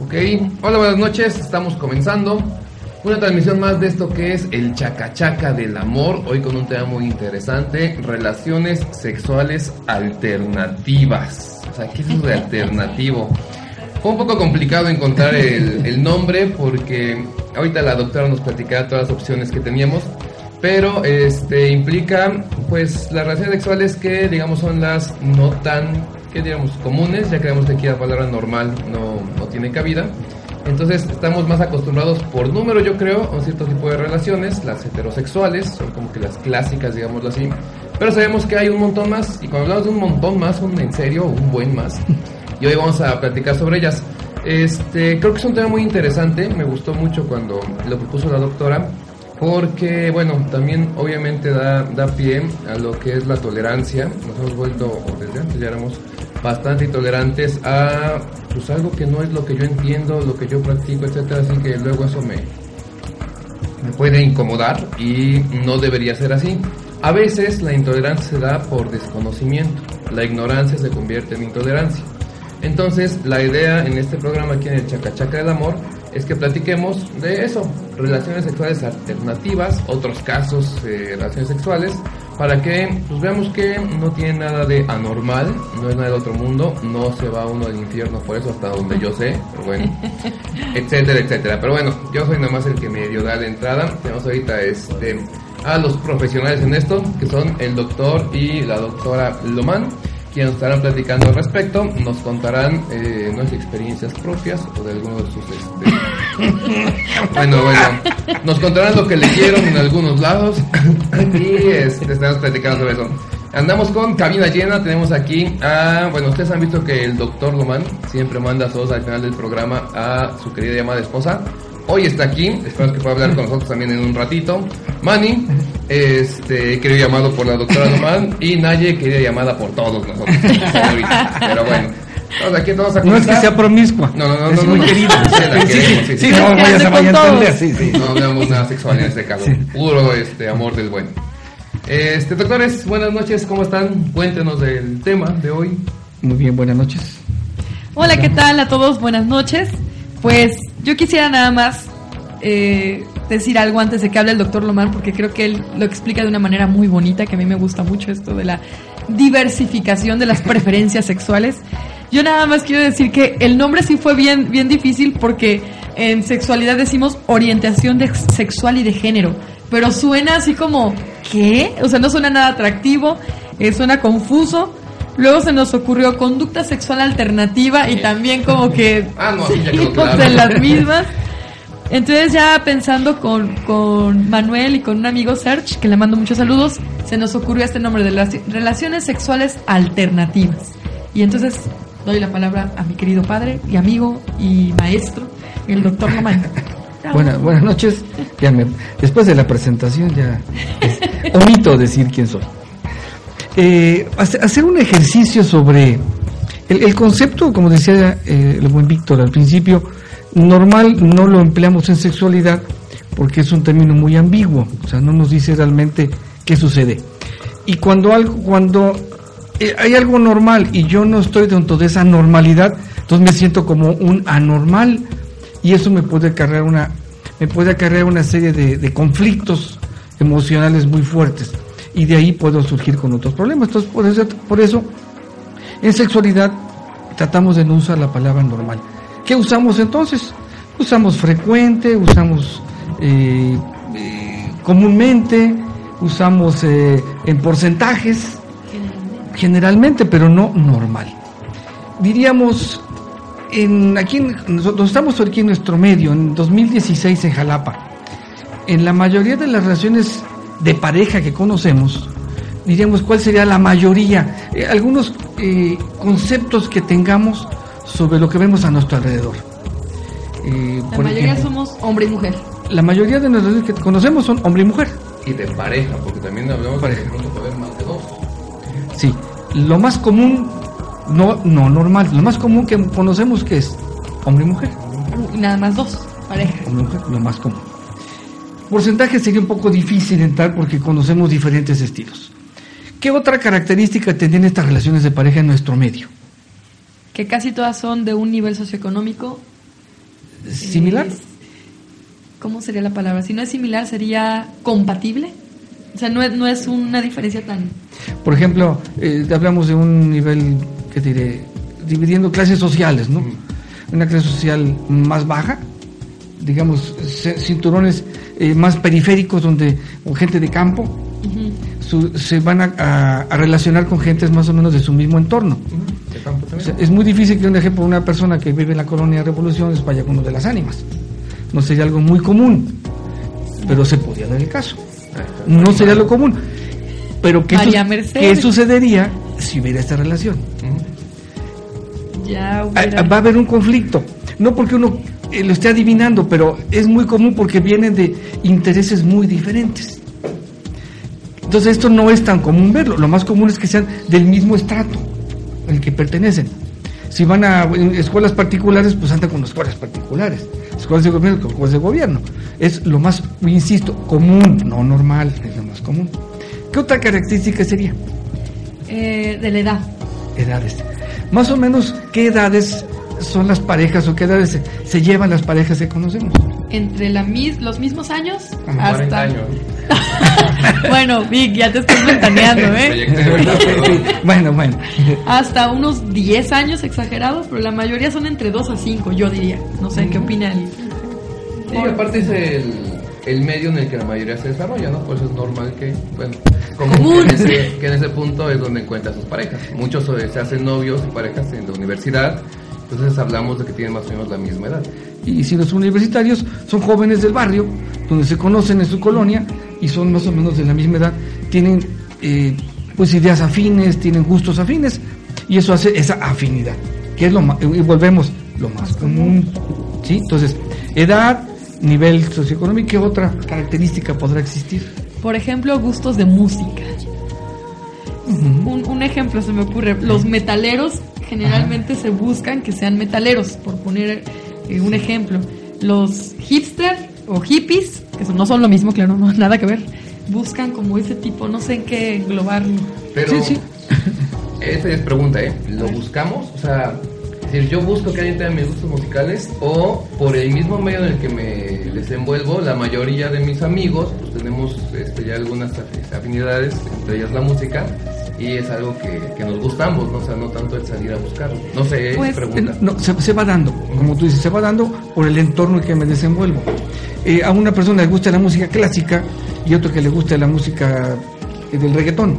Ok, hola, buenas noches, estamos comenzando una transmisión más de esto que es el chacachaca del amor, hoy con un tema muy interesante, relaciones sexuales alternativas. O sea, ¿qué es eso de alternativo? Fue un poco complicado encontrar el, el nombre porque ahorita la doctora nos platicaba todas las opciones que teníamos, pero este implica pues las relaciones sexuales que digamos son las no tan que digamos comunes, ya creemos que aquí la palabra normal no, no tiene cabida. Entonces estamos más acostumbrados por número, yo creo, a un cierto tipo de relaciones, las heterosexuales, son como que las clásicas, digámoslo así. Pero sabemos que hay un montón más, y cuando hablamos de un montón más, un en serio, un buen más. Y hoy vamos a platicar sobre ellas. Este, creo que es un tema muy interesante, me gustó mucho cuando lo propuso la doctora, porque, bueno, también obviamente da, da pie a lo que es la tolerancia. Nos hemos vuelto, o desde antes ya éramos bastante intolerantes a pues algo que no es lo que yo entiendo, lo que yo practico, etcétera, así que luego eso me, me puede incomodar y no debería ser así. A veces la intolerancia se da por desconocimiento, la ignorancia se convierte en intolerancia. Entonces, la idea en este programa aquí en el Chacachaca del Amor es que platiquemos de eso, relaciones sexuales alternativas, otros casos de relaciones sexuales, para que pues, veamos que no tiene nada de anormal, no es nada del otro mundo, no se va uno al infierno por eso hasta donde yo sé, pero bueno, etcétera, etcétera. Pero bueno, yo soy nada más el que medio da la entrada. Tenemos ahorita este a los profesionales en esto, que son el doctor y la doctora Lomán quienes estarán platicando al respecto, nos contarán eh, nuestras experiencias propias o de algunos de sus... Este... bueno, bueno, nos contarán lo que leyeron en algunos lados y este, estaremos platicando sobre eso. Andamos con cabina llena, tenemos aquí a... Bueno, ustedes han visto que el doctor Lomán siempre manda saludos al final del programa a su querida llamada esposa. Hoy está aquí, esperamos que pueda hablar con nosotros también en un ratito. Manny, este, querido llamado por la doctora Lomán, y Naye, querida llamada por todos nosotros. Pero bueno. Entonces, aquí vamos a no es que sea promiscua. No, no, no. Es no, muy no. querida. Sí, la Sí, queremos, sí, sí, sí, sí. no vaya a entender. Sí, sí. No hablamos nada sexual en este caso. Puro este amor del bueno. Este, doctores, buenas noches, ¿cómo están? Cuéntenos del tema de hoy. Muy bien, buenas noches. Hola, ¿qué tal a todos? Buenas noches. Pues yo quisiera nada más eh, decir algo antes de que hable el doctor Lomar, porque creo que él lo explica de una manera muy bonita, que a mí me gusta mucho esto de la diversificación de las preferencias sexuales. Yo nada más quiero decir que el nombre sí fue bien, bien difícil porque en sexualidad decimos orientación de sexual y de género, pero suena así como, ¿qué? O sea, no suena nada atractivo, eh, suena confuso. Luego se nos ocurrió conducta sexual alternativa y también como que Ah, no, sí, ya quedó seguimos claro. en las mismas. Entonces ya pensando con, con Manuel y con un amigo Serge, que le mando muchos saludos, se nos ocurrió este nombre de relaci- relaciones sexuales alternativas. Y entonces doy la palabra a mi querido padre y amigo y maestro, el doctor Román. Buena- buenas noches. Ya me- después de la presentación ya es- omito decir quién soy. Eh, hace- hacer un ejercicio sobre el, concepto, como decía eh, el buen Víctor al principio, normal no lo empleamos en sexualidad porque es un término muy ambiguo, o sea, no nos dice realmente qué sucede. Y cuando algo, cuando eh, hay algo normal y yo no estoy dentro de esa normalidad, entonces me siento como un anormal y eso me puede acarrear una, me puede acarrear una serie de conflictos emocionales muy fuertes y de ahí puedo surgir con otros problemas. Entonces, por eso, por eso en sexualidad tratamos de no usar la palabra normal. ¿Qué usamos entonces? Usamos frecuente, usamos eh, eh, comúnmente, usamos eh, en porcentajes, generalmente, pero no normal. Diríamos, en, aquí nosotros estamos aquí en nuestro medio, en 2016 en Jalapa. En la mayoría de las relaciones de pareja que conocemos, diríamos cuál sería la mayoría, Eh, algunos eh, conceptos que tengamos sobre lo que vemos a nuestro alrededor. Eh, La por mayoría ejemplo, somos hombre y mujer. la mayoría de relaciones que conocemos son hombre y mujer. Y de pareja, porque también hablamos Pareja. de pronto puede haber más de dos. Sí, lo más común, no, no normal, lo más común que conocemos que es hombre y mujer. Y nada más dos, pareja. Hombre y mujer, lo más común. Porcentaje sería un poco difícil entrar porque conocemos diferentes estilos. ¿Qué otra característica tendrían estas relaciones de pareja en nuestro medio? Que casi todas son de un nivel socioeconómico ¿Similar? es- ¿Cómo sería la palabra? Si no es similar, sería compatible. O sea, no es, no es una diferencia tan... Por ejemplo, eh, hablamos de un nivel, ¿qué diré? Dividiendo clases sociales, ¿no? Una clase social más baja, digamos, cinturones eh, más periféricos donde o gente de campo su- se van a, a- a relacionar con gentes más o menos de su mismo entorno. Campo O sea, es muy difícil que un ejemplo una persona que vive en la colonia de Revoluciones vaya con uno de las ánimas. No sería algo muy común, pero se podría dar el caso. No sería lo común. Pero ¿qué, María su- Mercedes. ¿qué sucedería si hubiera esta relación? Ya Ah, hubiera... Va a haber un conflicto. No porque uno lo esté adivinando, pero es muy común porque vienen de intereses muy diferentes. Entonces esto no es tan común verlo. Lo más común es que sean del mismo estrato al que pertenecen. Si van a eh, escuelas particulares, pues andan con escuelas particulares. Escuelas de gobierno con escuelas de gobierno. Es lo más, insisto, común, no normal, es lo más común. ¿Qué otra característica sería? Eh, de la edad. edades. Más o menos, ¿qué edades son las parejas o qué edades se, se llevan las parejas que conocemos? Entre la mis, los mismos años Como hasta... 40 años. bueno, Vic, ya te estás ventaneando, ¿eh? Bueno, bueno. Hasta unos 10 años exagerados, pero la mayoría son entre 2 a 5, yo diría. No sé, ¿qué opina el... Sí, aparte es el, el medio en el que la mayoría se desarrolla, ¿no? Por eso es normal que, bueno, como Común. que en, ese, que en ese punto es donde encuentra sus parejas. Muchos eh, se hacen novios y parejas en la universidad, entonces hablamos de que tienen más o menos la misma edad. Y si los universitarios son jóvenes del barrio, donde se conocen en su colonia y son más o menos de la misma edad, tienen eh, pues ideas afines, tienen gustos afines y eso hace esa afinidad, que es lo más, y volvemos, lo más común. ¿sí? Entonces, edad, nivel socioeconómico, ¿qué otra característica podrá existir? Por ejemplo, gustos de música. Un, un ejemplo se me ocurre. Los metaleros generalmente se buscan que sean metaleros, por poner eh, un ejemplo. Los hipster o hippies, que son- no son lo mismo, claro, no nada que ver, buscan como ese tipo, no sé en qué englobarlo. Pero Sí, sí. esa es pregunta, ¿eh? ¿Lo buscamos? O sea, es decir, yo busco que alguien tenga mis gustos musicales o por el mismo medio en el que me desenvuelvo, la mayoría de mis amigos, pues tenemos este, ya algunas af- afinidades, entre ellas la música, y es algo que, que nos gusta ambos, ¿no? O sea, no tanto el salir a buscarlo. No sé, es Pues, pregunta. No, se, se va dando, como tú dices, se va dando por el entorno en que me desenvuelvo. Eh, a una persona le gusta la música clásica y otro que le gusta la música eh, del reggaetón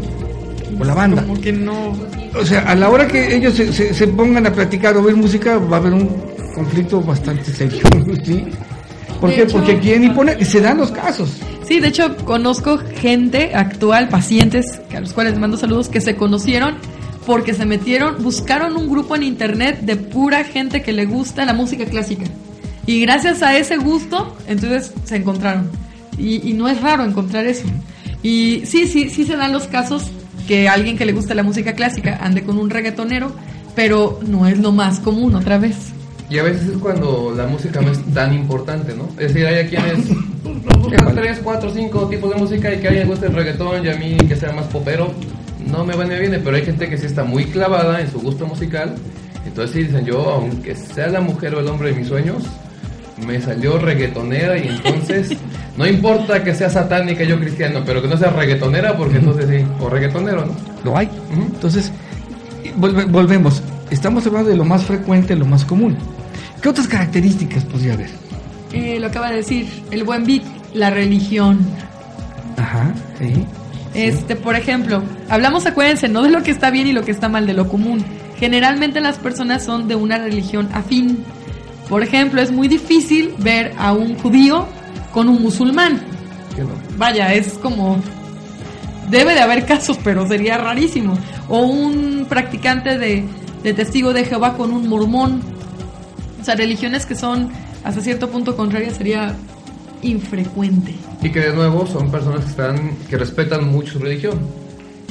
o la banda. Como que no. O sea, a la hora que ellos se, se- se pongan a platicar o ver música, va a haber un conflicto bastante serio. ¿sí? ¿Por De qué? hecho- Porque quieren y se dan los casos. Sí, de hecho conozco gente actual, pacientes, a los cuales les mando saludos, que se conocieron porque se metieron, buscaron un grupo en internet de pura gente que le gusta la música clásica. Y gracias a ese gusto, entonces se encontraron. Y, y no es raro encontrar eso. Y sí, sí, sí se dan los casos que alguien que le gusta la música clásica ande con un reggaetonero, pero no es lo más común otra vez. Y a veces es cuando la música no es tan importante, ¿no? Es decir, hay a quienes buscan tres, cuatro, cinco tipos de música y que a alguien guste el reggaetón y a mí que sea más popero, no me va ni me viene, pero hay gente que sí está muy clavada en su gusto musical. Entonces sí dicen, yo, aunque sea la mujer o el hombre de mis sueños, me salió reggaetonera y entonces no importa que sea satánica y yo cristiano, pero que no sea reggaetonera porque entonces sí, o reggaetonero, ¿no? Lo hay. Entonces, volve- volvemos. Estamos hablando de lo más frecuente, lo más común. ¿Qué otras características podría haber? Eh, lo acaba de decir el buen Vic, la religión. Ajá, sí. Este, por ejemplo, hablamos, acuérdense, no de lo que está bien y lo que está mal, de lo común. Generalmente las personas son de una religión afín. Por ejemplo, es muy difícil ver a un judío con un musulmán. ¿Qué no? Vaya, es como... Debe de haber casos, pero sería rarísimo. O un practicante de, de testigo de Jehová con un mormón. O sea, religiones que son hasta cierto punto contrarias sería infrecuente. Y que de nuevo son personas que están que respetan mucho su religión.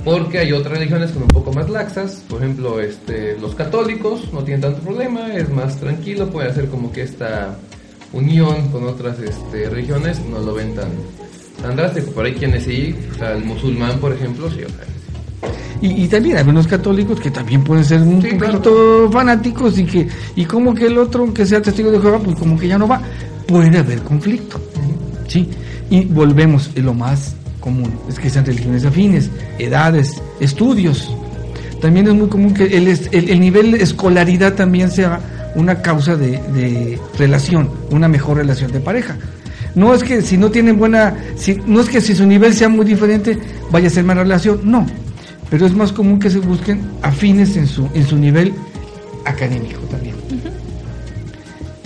Porque hay otras religiones que son un poco más laxas, por ejemplo, este, los católicos no tienen tanto problema, es más tranquilo, puede hacer como que esta unión con otras este, religiones no lo ven tan, tan drástico. Pero hay quienes sí, o sea, el musulmán, por ejemplo, sí, o sea, Y, también hay unos católicos que también pueden ser un poquito fanáticos y que y como que el otro, aunque sea testigo de Jehová, pues como que ya no va. Puede haber conflicto. ¿sí? Y volvemos, lo más común es que sean religiones afines, edades, estudios. También es muy común que el, el, nivel de escolaridad también sea una causa de, de, relación, una mejor relación de pareja. No es que si no tienen buena, si, no es que si su nivel sea muy diferente vaya a ser mala relación, no. Pero es más común que se busquen afines en su, en su nivel académico también.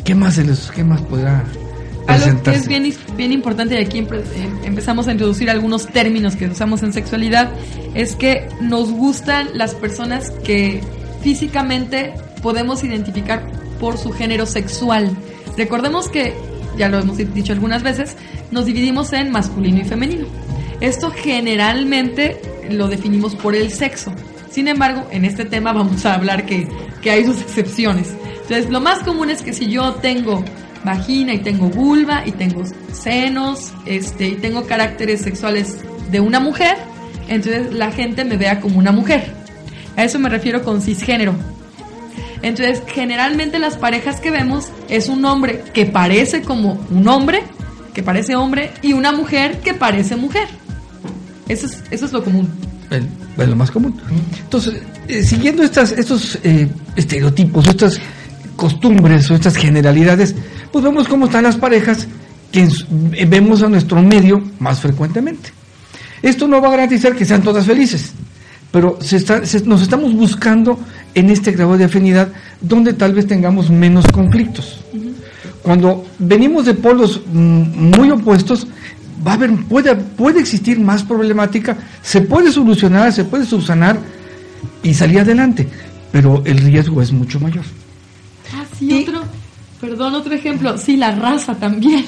¿Qué más se les, qué más podrá algo que es bien, bien importante y aquí eh, empezamos a introducir algunos términos que usamos en sexualidad, es que nos gustan las personas que físicamente podemos identificar por su género sexual. Recordemos que, ya lo hemos dicho algunas veces, nos dividimos en masculino y femenino. Esto generalmente lo definimos por el sexo. Sin embargo, en este tema vamos a hablar que, que hay sus excepciones. Entonces, lo más común es que si yo tengo vagina y tengo vulva y tengo senos, este, y tengo caracteres sexuales de una mujer, entonces la gente me vea como una mujer. A eso me refiero con cisgénero. Entonces, generalmente las parejas que vemos es un hombre que parece como un hombre, que parece hombre, y una mujer que parece mujer. Eso es, eso es lo común. Es lo más común. Entonces, eh, siguiendo estas, estos eh, estereotipos, estas costumbres o estas generalidades, pues vemos cómo están las parejas que vemos a nuestro medio más frecuentemente. Esto no va a garantizar que sean todas felices, pero se está, nos estamos buscando en este grado de afinidad donde tal vez tengamos menos conflictos. Cuando venimos de polos mm, muy opuestos, va a haber, puede, puede existir más problemática, se puede solucionar, se puede subsanar y salir adelante, pero el riesgo es mucho mayor. Ah, sí, otro, perdón, otro ejemplo, sí, la raza también.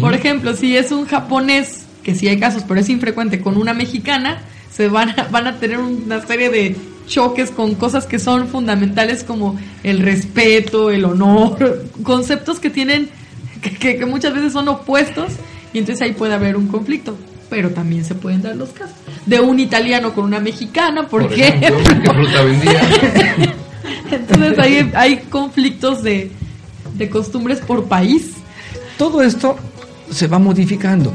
Por ejemplo, si es un japonés, que sí hay casos, pero es infrecuente, con una mexicana, se van a, van a tener una serie de choques con cosas que son fundamentales como el respeto, el honor, conceptos que tienen, que, muchas veces son opuestos, y entonces ahí puede haber un conflicto pero también se pueden dar los casos. De un italiano con una mexicana, ¿por, qué? ¿Qué fruta vendía? Entonces hay, hay conflictos de, costumbres por país. Todo esto se va modificando.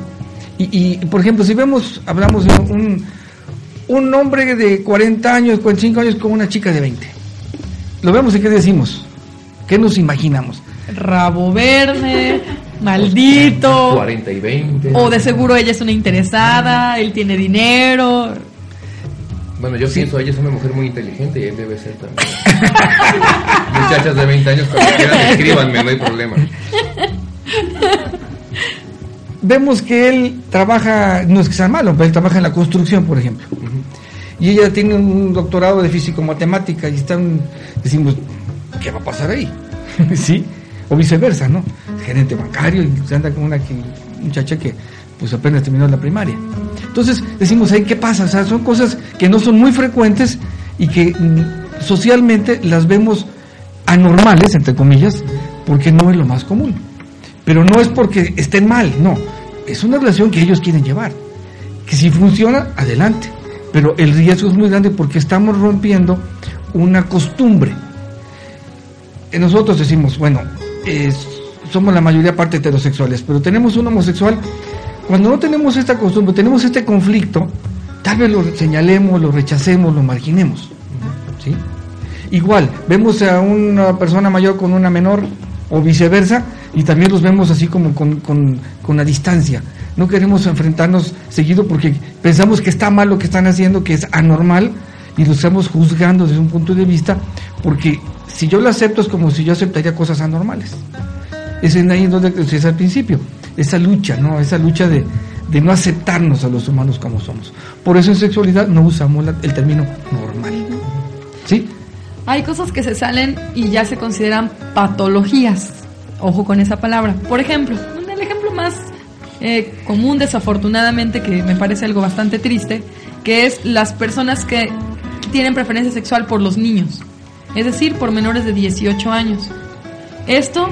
Y, por ejemplo, si vemos, hablamos de un, un hombre de 40 años, 45 años con una chica de 20. Lo vemos y ¿qué decimos? ¿Qué nos imaginamos? Rabo verde, maldito. 40 y 20. O de seguro ella es una interesada, él tiene dinero. Bueno, yo pienso, ella es una mujer muy inteligente y él debe ser también. Muchachas de 20 años, cuando quieran, escríbanme, no hay problema. Vemos que él trabaja, no es que sea malo, pero él trabaja en la construcción, por ejemplo. Y ella tiene un doctorado de físico-matemática y están, decimos, ¿qué va a pasar ahí? ¿Sí? O viceversa, ¿no? Gerente bancario y anda con una muchacha que pues apenas terminó la primaria. Entonces decimos, ahí ¿qué pasa? O sea, son cosas que no son muy frecuentes y que mm, socialmente las vemos anormales, entre comillas, porque no es lo más común. Pero no es porque estén mal, no. Es una relación que ellos quieren llevar. Que si funciona, adelante. Pero el riesgo es muy grande porque estamos rompiendo una costumbre. Y nosotros decimos, bueno, somos la mayoría parte heterosexuales, pero tenemos un homosexual cuando no tenemos esta costumbre, tenemos este conflicto, tal vez lo señalemos, lo rechacemos, lo marginemos. Igual, vemos a una persona mayor con una menor o viceversa y también los vemos así como con, con, con la distancia. No queremos enfrentarnos seguido porque pensamos que está mal lo que están haciendo, que es anormal y lo estamos juzgando desde un punto de vista porque si yo lo acepto es como si yo aceptaría cosas anormales. Es en ahí donde es al principio esa lucha, ¿no? Esa lucha de, no aceptarnos a los humanos como somos. Por eso en sexualidad no usamos el término normal. ¿Sí? Hay cosas que se salen y ya se consideran patologías. Ojo con esa palabra. Por ejemplo, el ejemplo más eh, común, desafortunadamente, que me parece algo bastante triste, que es las personas que tienen preferencia sexual por los niños, es decir, por menores de 18 años. Esto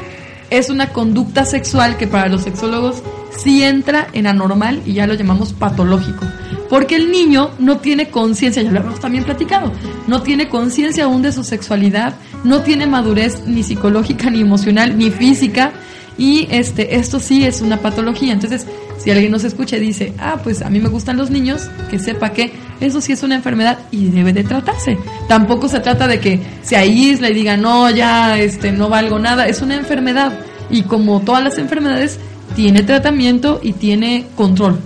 es una conducta sexual que para los sexólogos sí entra en anormal y ya lo llamamos patológico. Porque el niño no tiene conciencia, ya lo hemos también platicado, no tiene conciencia aún de su sexualidad, no tiene madurez ni psicológica, ni emocional, ni física. Y este, esto sí es una patología. Entonces, si alguien nos escucha y dice, ah, pues a mí me gustan los niños, que sepa que eso sí es una enfermedad y debe de tratarse. Tampoco se trata de que se aísle y diga, no, ya, este, no valgo nada. Es una enfermedad. Y como todas las enfermedades, tiene tratamiento y tiene control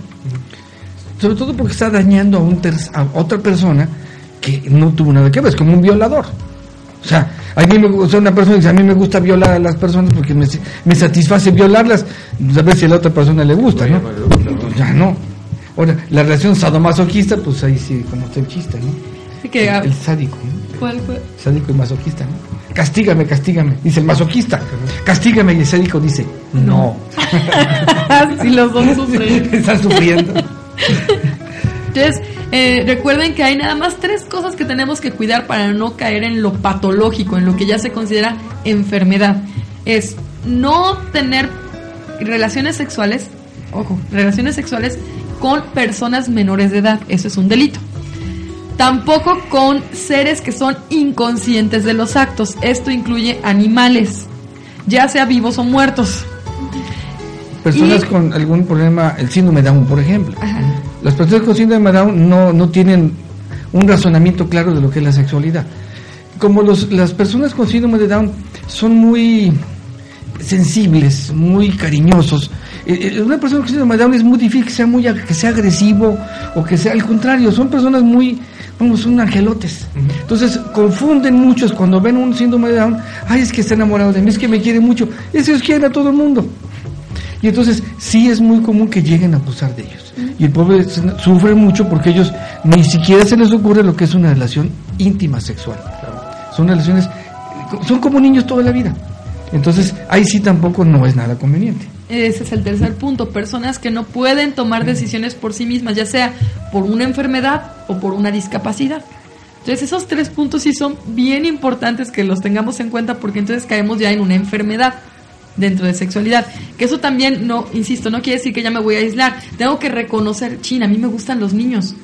sobre todo porque está dañando a, un a otra persona que no tuvo nada que ver, es como un violador. O sea, a mí me gusta una persona dice, a mí me gusta violar a las personas porque me, me satisface violarlas, a ver si a la otra persona le gusta, ¿no? Pues ya no. Ahora, la relación sadomasoquista, pues ahí sí, como está el chiste, ¿no? que, el, sádico, ¿no? ¿Cuál fue? Sádico y masoquista, ¿no? Castígame, castígame, dice el masoquista. Castígame y el sádico dice, no. si los dos sufren. Están sufriendo. Entonces, eh, recuerden que hay nada más tres cosas que tenemos que cuidar para no caer en lo patológico, en lo que ya se considera enfermedad. Es no tener relaciones sexuales, ojo, relaciones sexuales con personas menores de edad. Eso es un delito. Tampoco con seres que son inconscientes de los actos. Esto incluye animales, ya sea vivos o muertos. Personas con algún problema, el síndrome de Down, por ejemplo. Las personas con síndrome de Down no, no tienen un razonamiento claro de lo que es la sexualidad. Como los, las personas con síndrome de Down son muy sensibles, muy cariñosos, una persona con síndrome de Down es muy difícil que sea muy que sea agresivo o que sea al contrario, son personas muy vamos, son angelotes. Entonces confunden muchos cuando ven un síndrome de Down, ay, es que está enamorado de mí, es que me quiere mucho, esos quieren a todo el mundo. Y entonces sí es muy común que lleguen a abusar de ellos. Y el pobre sufre mucho porque ellos ni siquiera se les ocurre lo que es una relación íntima sexual. Son relaciones, son como niños toda la vida. Entonces ahí sí tampoco no es nada conveniente. Ese es el tercer punto, personas que no pueden tomar decisiones por sí mismas, ya sea por una enfermedad o por una discapacidad. Entonces esos tres puntos sí son bien importantes que los tengamos en cuenta porque entonces caemos ya en una enfermedad dentro de sexualidad. Que eso también, no, insisto, no quiere decir que ya me voy a aislar. Tengo que reconocer, China, a mí me gustan los niños.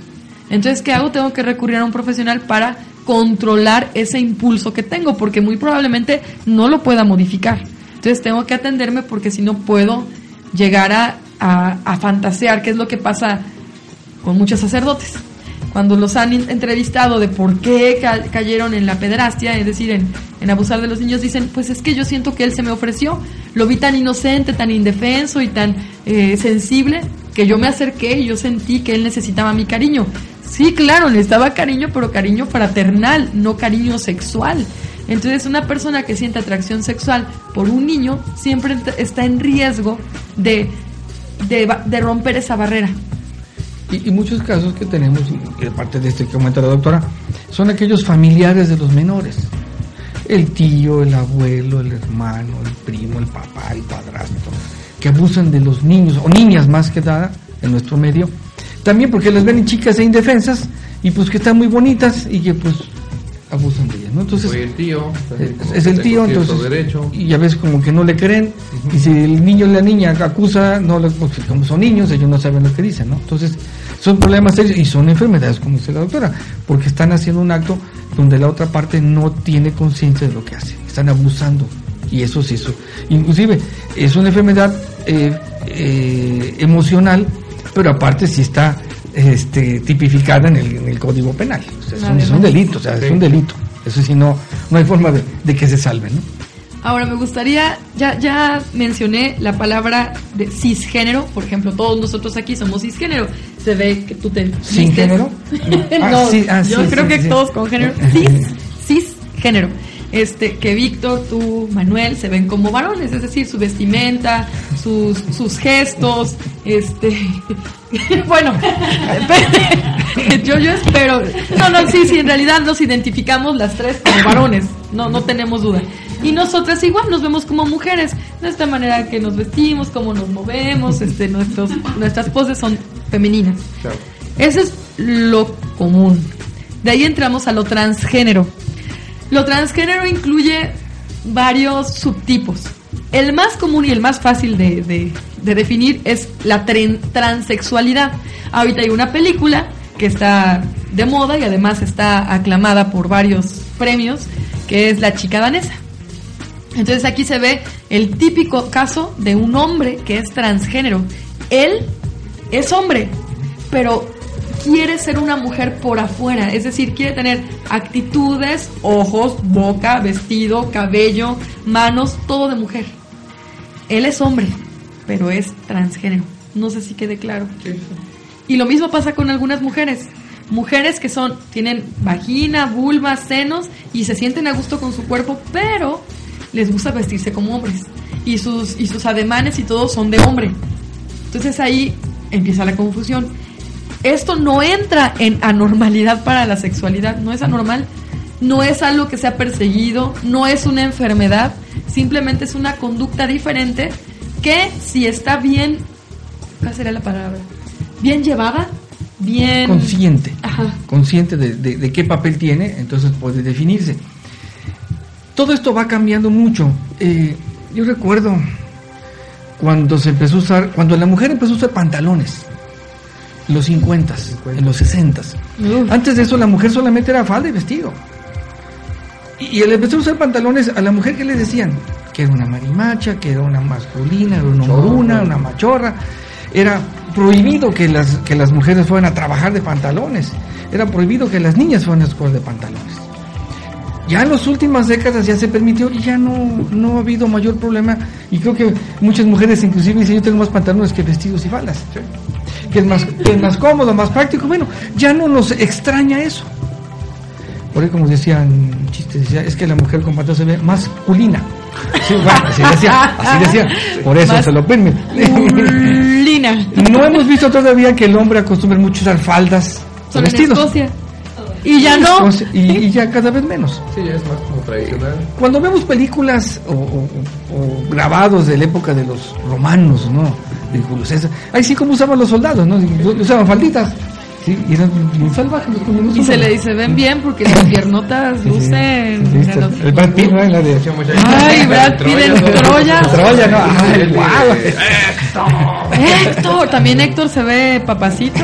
Entonces, ¿qué hago? Tengo que recurrir a un profesional para controlar ese impulso que tengo, porque muy probablemente no lo pueda modificar. Entonces, tengo que atenderme porque si no puedo llegar a, a, fantasear, que es lo que pasa con muchos sacerdotes cuando los han entrevistado de por qué cayeron en la pedrastia, es decir, en, abusar de los niños, dicen, pues es que yo siento que él se me ofreció, lo vi tan inocente, tan indefenso y tan eh, sensible, que yo me acerqué y yo sentí que él necesitaba mi cariño. Sí, claro, necesitaba cariño, pero cariño fraternal, no cariño sexual. Entonces, una persona que siente atracción sexual por un niño siempre está en riesgo de, de romper esa barrera. Y, muchos casos que tenemos, y aparte de este que comenta la doctora, son aquellos familiares de los menores. El tío, el abuelo, el hermano, el primo, el papá, el padrastro, que abusan de los niños, o niñas más que nada, en nuestro medio. También porque les ven chicas e indefensas, y pues que están muy bonitas, y que pues abusan de ellas, ¿no? Entonces, el tío, es, el tío, entonces, derecho. y ya ves como que no le creen, y si el niño o la niña acusa, no, pues, como son niños, ellos no saben lo que dicen, ¿no? Entonces, son problemas serios y son enfermedades, como dice la doctora, porque están haciendo un acto donde la otra parte no tiene conciencia de lo que hace, están abusando. Y eso sí, eso. Inclusive es una enfermedad eh, eh, emocional, pero aparte sí está este, tipificada en el, Código Penal. es, un, delito, o sea, es un delito. Eso sí, no, no hay forma de, de que se salve, ¿no? Ahora me gustaría, ya, ya mencioné la palabra de cisgénero, por ejemplo, todos nosotros aquí somos cisgénero. Se ve que tú te... ¿Sin género? no, ah, yo creo que todos con género. Cis, cisgénero. Este, que Víctor, tú, Manuel, se ven como varones, es decir, su vestimenta, sus, sus gestos, este, bueno, yo, yo espero, no, no, sí, sí, en realidad nos identificamos las tres como varones, no, no tenemos duda. Y nosotras igual nos vemos como mujeres, de esta manera que nos vestimos, cómo nos movemos, este, nuestros, nuestras poses son femeninas. Eso es lo común. De ahí entramos a lo transgénero. Lo transgénero incluye varios subtipos. El más común y el más fácil de, de- de definir es la transexualidad. Ahorita hay una película que está de moda y además está aclamada por varios premios, que es La chica danesa. Entonces aquí se ve el típico caso de un hombre que es transgénero. Él es hombre, pero quiere ser una mujer por afuera, es decir, quiere tener actitudes, ojos, boca, vestido, cabello, manos, todo de mujer. Él es hombre, pero es transgénero. No sé si quede claro. Y lo mismo pasa con algunas mujeres. Mujeres que son, tienen vagina, vulva, senos y se sienten a gusto con su cuerpo, pero les gusta vestirse como hombres. Y sus, y sus ademanes y todo son de hombre. Entonces ahí empieza la confusión. Esto no entra en anormalidad para la sexualidad, no es anormal, no es algo que sea perseguido, no es una enfermedad, simplemente es una conducta diferente que si está bien, ¿cuál sería la palabra? Bien llevada, bien... Consciente. Ajá. Consciente de, de- de qué papel tiene, entonces puede definirse. Todo esto va cambiando mucho. Eh, yo recuerdo cuando se empezó a usar, cuando la mujer empezó a usar pantalones, los 50, en los 60. Uf. Antes de eso la mujer solamente era falda y vestido. Y, y al empezar a usar pantalones, a la mujer que le decían que era una marimacha, que era una masculina, era una moruna, una machorra. Era prohibido que las, que las mujeres fueran a trabajar de pantalones. Era prohibido que las niñas fueran a escuela de pantalones. Ya en las últimas décadas ya se permitió y ya no, no ha habido mayor problema. Y creo que muchas mujeres inclusive dicen yo tengo más pantalones que vestidos y faldas. Que es más, que es más cómodo, más práctico. Bueno, ya no nos extraña eso. Por ahí como decían chistes, decía, es que la mujer con pantalones se ve masculina. Sí, bueno, así decía, así decía. Por eso Más- se lo permite. Lina. No hemos visto todavía que el hombre acostumbre mucho a usar faldas o Solo en vestidos. Escocia. Y ya no. Entonces, y, y ya cada vez menos. Sí, ya es más como tradicional. Cuando vemos películas o, o- o grabados de la época de los romanos, ¿no? De Julio César, ahí sí como usaban los soldados, ¿no? Usaban falditas. Sí, y eran bien salvajes los. Y se le dice, ven bien porque las piernotas lucen. Sí, sí, los- El Brad Pitt, ¿no? En la de... Ay, Brad Pitt en Troya. Troya, ¿no? Ay, guau. Héctor, también Héctor se ve papacito.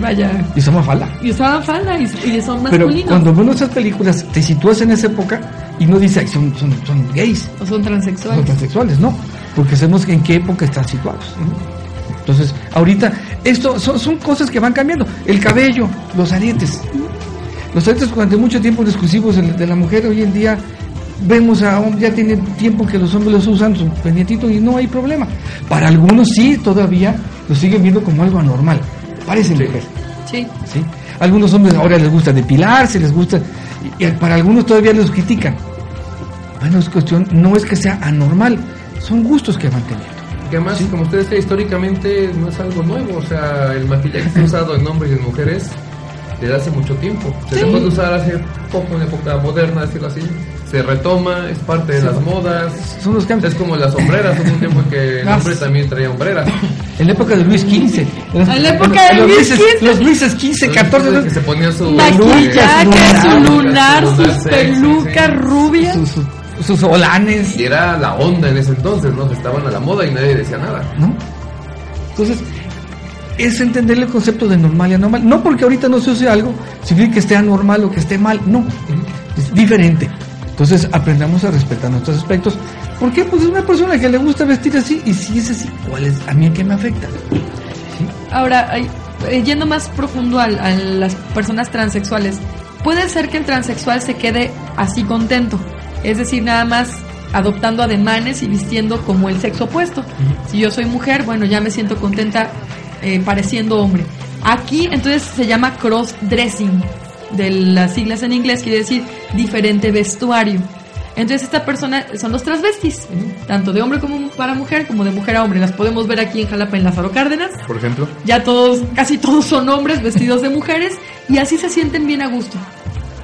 Vaya. Y usaba falda. Y usaban falda y, y son Pero masculinos. cuando vemos esas películas, te sitúas en esa época y no dice, "Ay, son, son, son gays. O son son transexuales. transexuales, no, porque sabemos en qué época están situados. ¿no? Entonces, ahorita, esto son, son cosas que van cambiando. El cabello, los aretes. Los aretes durante mucho tiempo exclusivos de la, mujer, hoy en día vemos a ya tiene tiempo que los hombres los usan su pendientito y no hay problema. Para algunos sí, todavía lo siguen viendo como algo anormal. Parece mujer. Sí. ¿sí? Algunos hombres ahora les gusta depilarse, les gusta, y, y para algunos todavía los critican. Bueno, es cuestión, no es que sea anormal, son gustos que van teniendo. Que además, como usted decía, históricamente no es algo nuevo. O sea, el maquillaje se ha usado en hombres y en mujeres desde hace mucho tiempo. Se dejó de usar hace poco, en época moderna, decirlo así. Se retoma, es parte de las modas. Son los cambios. Es como las sombreras, hubo un tiempo en que el hombre sí. también traía hombreras. En la época de Luis XV. En la época de los Luis XV. Los Luises XV, 14. que se ponía su Maquillaje, su lunar, su sus pelucas sí. rubias. Sus, olanes. Y era la onda en ese entonces, ¿no? Estaban a la moda y nadie decía nada. ¿no? Entonces, es entender el concepto de normal y anormal. No porque ahorita no se use algo, significa que esté anormal o que esté mal, no. Es diferente. Entonces, aprendamos a respetar nuestros aspectos. ¿Por qué? Pues es una persona que le gusta vestir así, y si es así, ¿cuál es? ¿A mí qué me afecta? ¿Sí? Ahora, eh, yendo más profundo al- a, las personas transexuales, puede ser que el transexual se quede así contento, es decir, nada más adoptando ademanes y vistiendo como el sexo opuesto. Si yo soy mujer, bueno, ya me siento contenta eh, pareciendo hombre. Aquí entonces se llama cross-dressing, de las siglas en inglés, quiere decir diferente vestuario. Entonces esta persona son los transvestis, tanto de hombre como para mujer, como de mujer a hombre. Las podemos ver aquí en Jalapa, en Lázaro Cárdenas Por ejemplo. ya todos, casi todos son hombres vestidos de mujeres y así se sienten bien a gusto.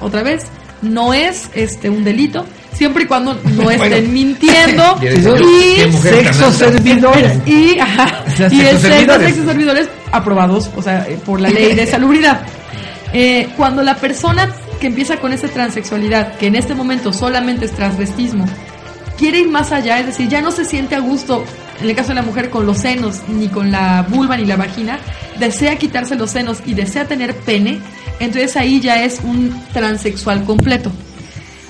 Otra vez, no es este un delito, siempre y cuando no estén mintiendo ¿Qué y, mujer Sexo servidores. y, ajá, y el sexo servidores. aprobados, o sea, eh, por la ley de salubridad. Eh, cuando la persona que empieza con esta transexualidad, que en este momento solamente es transvestismo, quiere ir más allá, es decir, ya no se siente a gusto, en el caso de la mujer, con los senos, ni con la vulva ni la vagina, desea quitarse los senos y desea tener pene, entonces ahí ya es un transexual completo.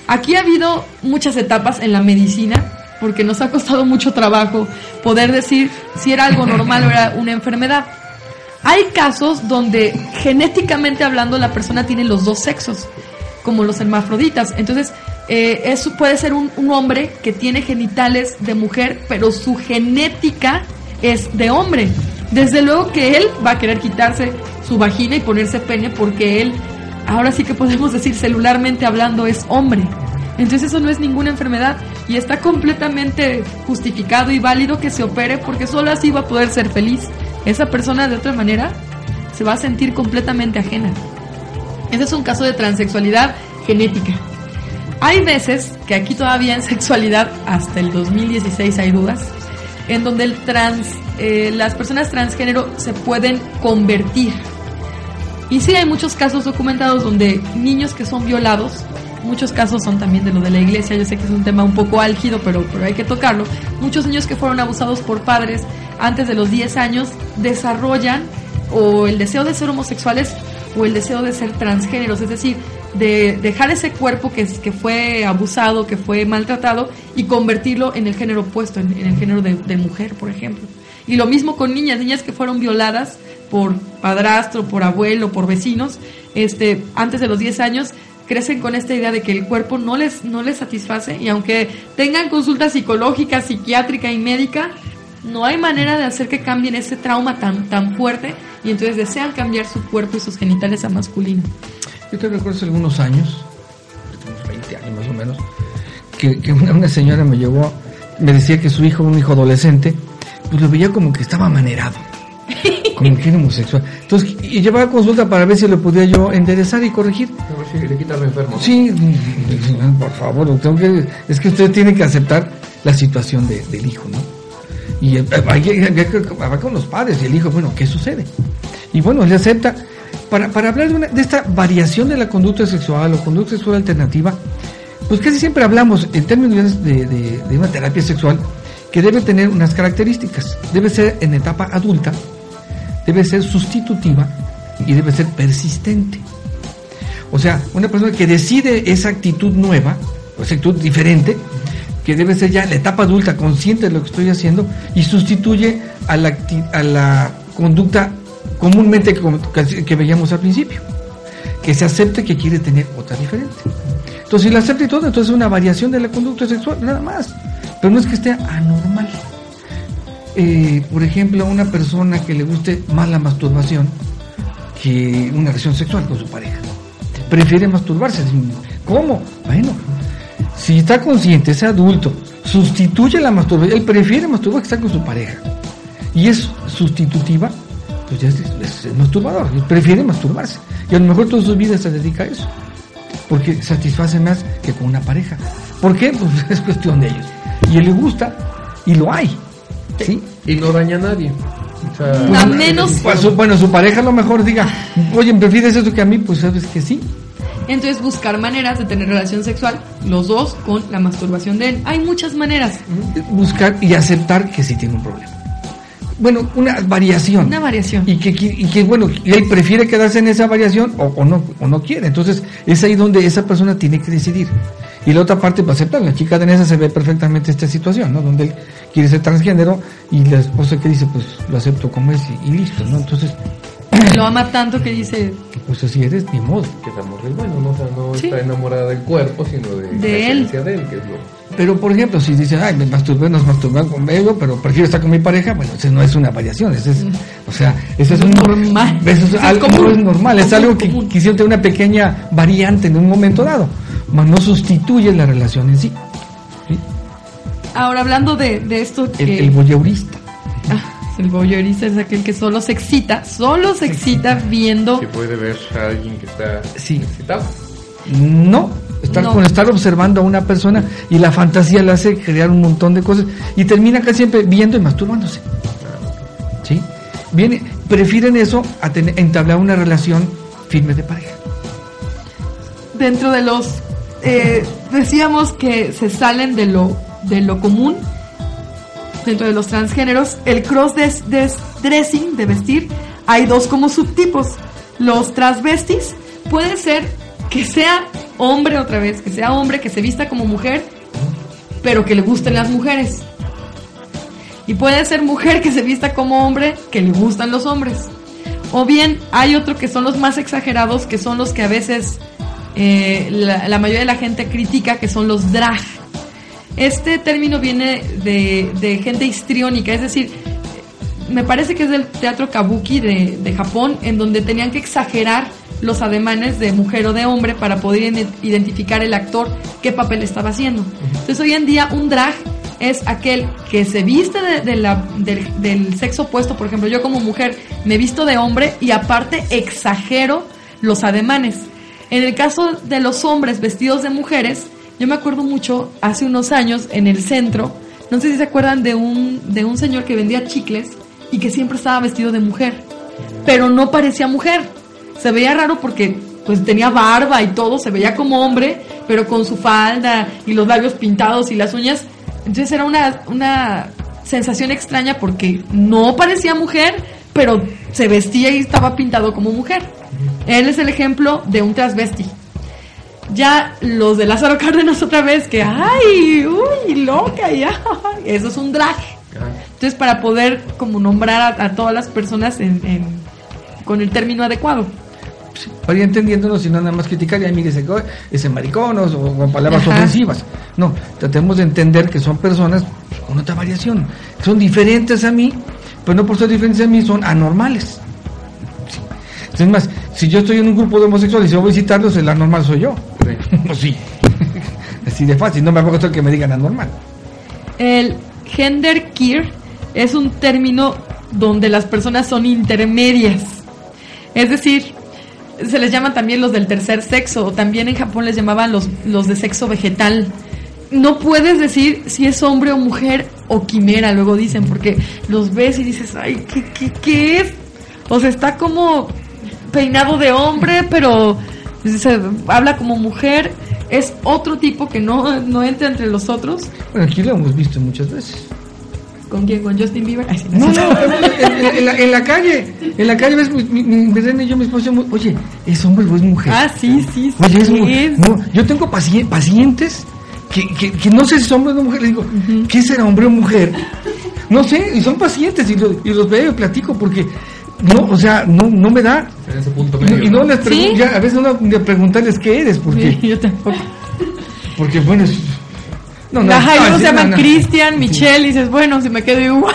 Aquí ha habido muchas etapas en la medicina, porque nos ha costado mucho trabajo poder decir si era algo normal o era una enfermedad. Hay casos donde genéticamente hablando la persona tiene los dos sexos, como los hermafroditas. Entonces, eh, eso puede ser un, un hombre que tiene genitales de mujer, pero su genética es de hombre. Desde luego que él va a querer quitarse su vagina y ponerse pene porque él, ahora sí que podemos decir celularmente hablando, es hombre. Entonces eso no es ninguna enfermedad y está completamente justificado y válido que se opere porque solo así va a poder ser feliz. Esa persona de otra manera se va a sentir completamente ajena. Ese es un caso de transexualidad genética. Hay veces que aquí todavía en sexualidad, hasta el 2016 hay dudas, en donde el trans, eh, las personas transgénero se pueden convertir. Y sí hay muchos casos documentados donde niños que son violados, muchos casos son también de lo de la iglesia, yo sé que es un tema un poco álgido, pero, pero hay que tocarlo. Muchos niños que fueron abusados por padres antes de los 10 años desarrollan o el deseo de ser homosexuales o el deseo de ser transgéneros, es decir, de dejar ese cuerpo que, que fue abusado, que fue maltratado y convertirlo en el género opuesto, en, en el género de, de, mujer, por ejemplo. Y lo mismo con niñas, niñas que fueron violadas por padrastro, por abuelo, por vecinos, este, antes de los 10 años, crecen con esta idea de que el cuerpo no les, no les satisface y aunque tengan consulta psicológica, psiquiátrica y médica, no hay manera de hacer que cambien ese trauma tan, tan fuerte y entonces desean cambiar su cuerpo y sus genitales a masculino. Yo te recuerdo hace algunos años, unos 20 años más o menos, que, una, una, señora me llegó, me decía que su hijo, un hijo adolescente, pues lo veía como que estaba manerado, que era homosexual. Entonces, y llevaba consulta para ver si lo podía yo enderezar y corregir. A ver si le quita enfermo. Sí, por favor, que, es que usted tiene que aceptar la situación de, del hijo, ¿no? Y hay que hablar con los padres y el hijo, bueno, ¿qué sucede? Y bueno, él acepta. Para, para hablar de, una, de esta variación de la conducta sexual o conducta sexual alternativa, pues casi siempre hablamos en términos de, de, de una terapia sexual que debe tener unas características. Debe ser en etapa adulta, debe ser sustitutiva y debe ser persistente. O sea, una persona que decide esa actitud nueva, o esa actitud diferente, que debe ser ya la etapa adulta, consciente de lo que estoy haciendo, y sustituye a la, a la conducta comúnmente que, que, veíamos al principio, que se acepte que quiere tener otra diferente. Entonces, si la acepta y todo, entonces es una variación de la conducta sexual, nada más. Pero no es que esté anormal. Eh, por ejemplo, a una persona que le guste más la masturbación que una relación sexual con su pareja. Prefiere masturbarse. ¿Cómo? Bueno, si está consciente, es adulto, sustituye la masturbación, él prefiere masturbar que estar con su pareja. Y es sustitutiva, pues ya es, es, masturbador, prefiere masturbarse. Y a lo mejor toda su vida se dedica a eso. Porque satisface más que con una pareja. ¿Por qué? Pues es cuestión de ellos. Y él le gusta y lo hay. ¿Sí? Y no daña a nadie. O sea, a menos. Pues, su, bueno, su pareja a lo mejor diga, oye, ¿prefieres eso que a mí? Pues sabes que sí. Entonces buscar maneras de tener relación sexual, los dos, con la masturbación de él. Hay muchas maneras. Buscar y aceptar que sí tiene un problema. Bueno, una variación. Una variación. Y que, y que bueno, él prefiere quedarse en esa variación o, o, no, o no quiere. Entonces, es ahí donde esa persona tiene que decidir. Y la otra parte, pues aceptar. La chica danesa se ve perfectamente esta situación, ¿no? Donde él quiere ser transgénero y la esposa que dice, pues lo acepto como es y, y listo, ¿no? Entonces, lo ama tanto que dice pues así eres ni modo que es amor del bueno no, o sea, no ¿Sí? está enamorada del cuerpo sino de, de la él. de él que es lo pero por ejemplo si dice ay me masturbé nos masturbé conmigo pero prefiero estar con mi pareja bueno eso no es una variación eso es o sea eso es un normal eso es, es algo común. no es normal es algo que quisieron tener una pequeña variante en un momento dado mas no sustituye la relación en sí ¿sí? ahora hablando de, de esto que el, el voyeurista Ah, el voyeurista es aquel que solo se excita, solo se excita viendo. que puede ver a alguien que está Sí. excitado No, estar No. con estar observando a una persona y la fantasía le hace crear un montón de cosas y termina casi siempre viendo y masturbándose. ¿Sí? Viene, prefieren eso a tener, entablar una relación firme de pareja. Dentro de los. Eh, decíamos que se salen de lo de lo común dentro de los transgéneros, el cross-dressing de vestir, hay dos como subtipos. Los transvestis puede ser que sea hombre otra vez, que sea hombre, que se vista como mujer, pero que le gusten las mujeres. Y puede ser mujer que se vista como hombre, que le gustan los hombres. O bien hay otro que son los más exagerados, que son los que a veces eh, la, mayoría de la gente critica, que son los drag. Este término viene de, de gente histriónica, es decir, me parece que es del teatro kabuki de, de, Japón, en donde tenían que exagerar los ademanes de mujer o de hombre para poder identificar el actor qué papel estaba haciendo. Entonces hoy en día un drag es aquel que se viste de, la, del sexo opuesto, por ejemplo, yo como mujer me visto de hombre y aparte exagero los ademanes. En el caso de los hombres vestidos de mujeres, yo me acuerdo mucho hace unos años en el centro, no sé si se acuerdan de un, de un señor que vendía chicles y que siempre estaba vestido de mujer, pero no parecía mujer. Se veía raro porque pues tenía barba y todo, se veía como hombre, pero con su falda y los labios pintados y las uñas. Entonces era una, una sensación extraña porque no parecía mujer, pero se vestía y estaba pintado como mujer. Él es el ejemplo de un transvesti. Ya los de Lázaro Cárdenas otra vez que, ay, uy, loca, ya, eso es un drag. Entonces para poder como nombrar a, todas las personas con el término adecuado vaya entendiéndonos y no nada más criticar, y mire ese, ese mariconos o con palabras ofensivas. No, tratemos de entender que son personas con otra variación, son diferentes a mí, pero no por ser diferentes a mí, son anormales. Es más, si yo estoy en un grupo de homosexuales y yo voy a visitarlos, el anormal soy yo. Sí. Así de fácil, no me acuerdo que me digan anormal. El gender queer es un término donde las personas son intermedias. Es decir, se les llaman también los del tercer sexo, o también en Japón les llamaban los, los de sexo vegetal. No puedes decir si es hombre o mujer o quimera, luego dicen, porque los ves y dices, ay, ¿qué, qué, qué es? O sea, está como peinado de hombre, pero se habla como mujer. Es otro tipo que no, no entra entre los otros. Bueno, aquí lo hemos visto muchas veces. ¿Con quién? ¿Con Justin Bieber? no, no, en, la, calle. En la calle ves, mi, mi, y yo, mi esposo, oye, ¿es hombre o es mujer? Ah, sí, sí, sí. Oye, es, mujer. No, yo tengo pacientes que, que, no sé si son hombres o mujer. Le digo, ¿qué será hombre o mujer? No sé, y son pacientes y, y los veo y platico porque no, o sea, no, no me da. En ese punto medio, y, no, les pregunto, a veces uno de preguntarles qué eres, porque. yo tampoco. Porque bueno, es, no, no, Ajá, se llaman Cristian, Michelle, y dices, bueno, si me quedo igual.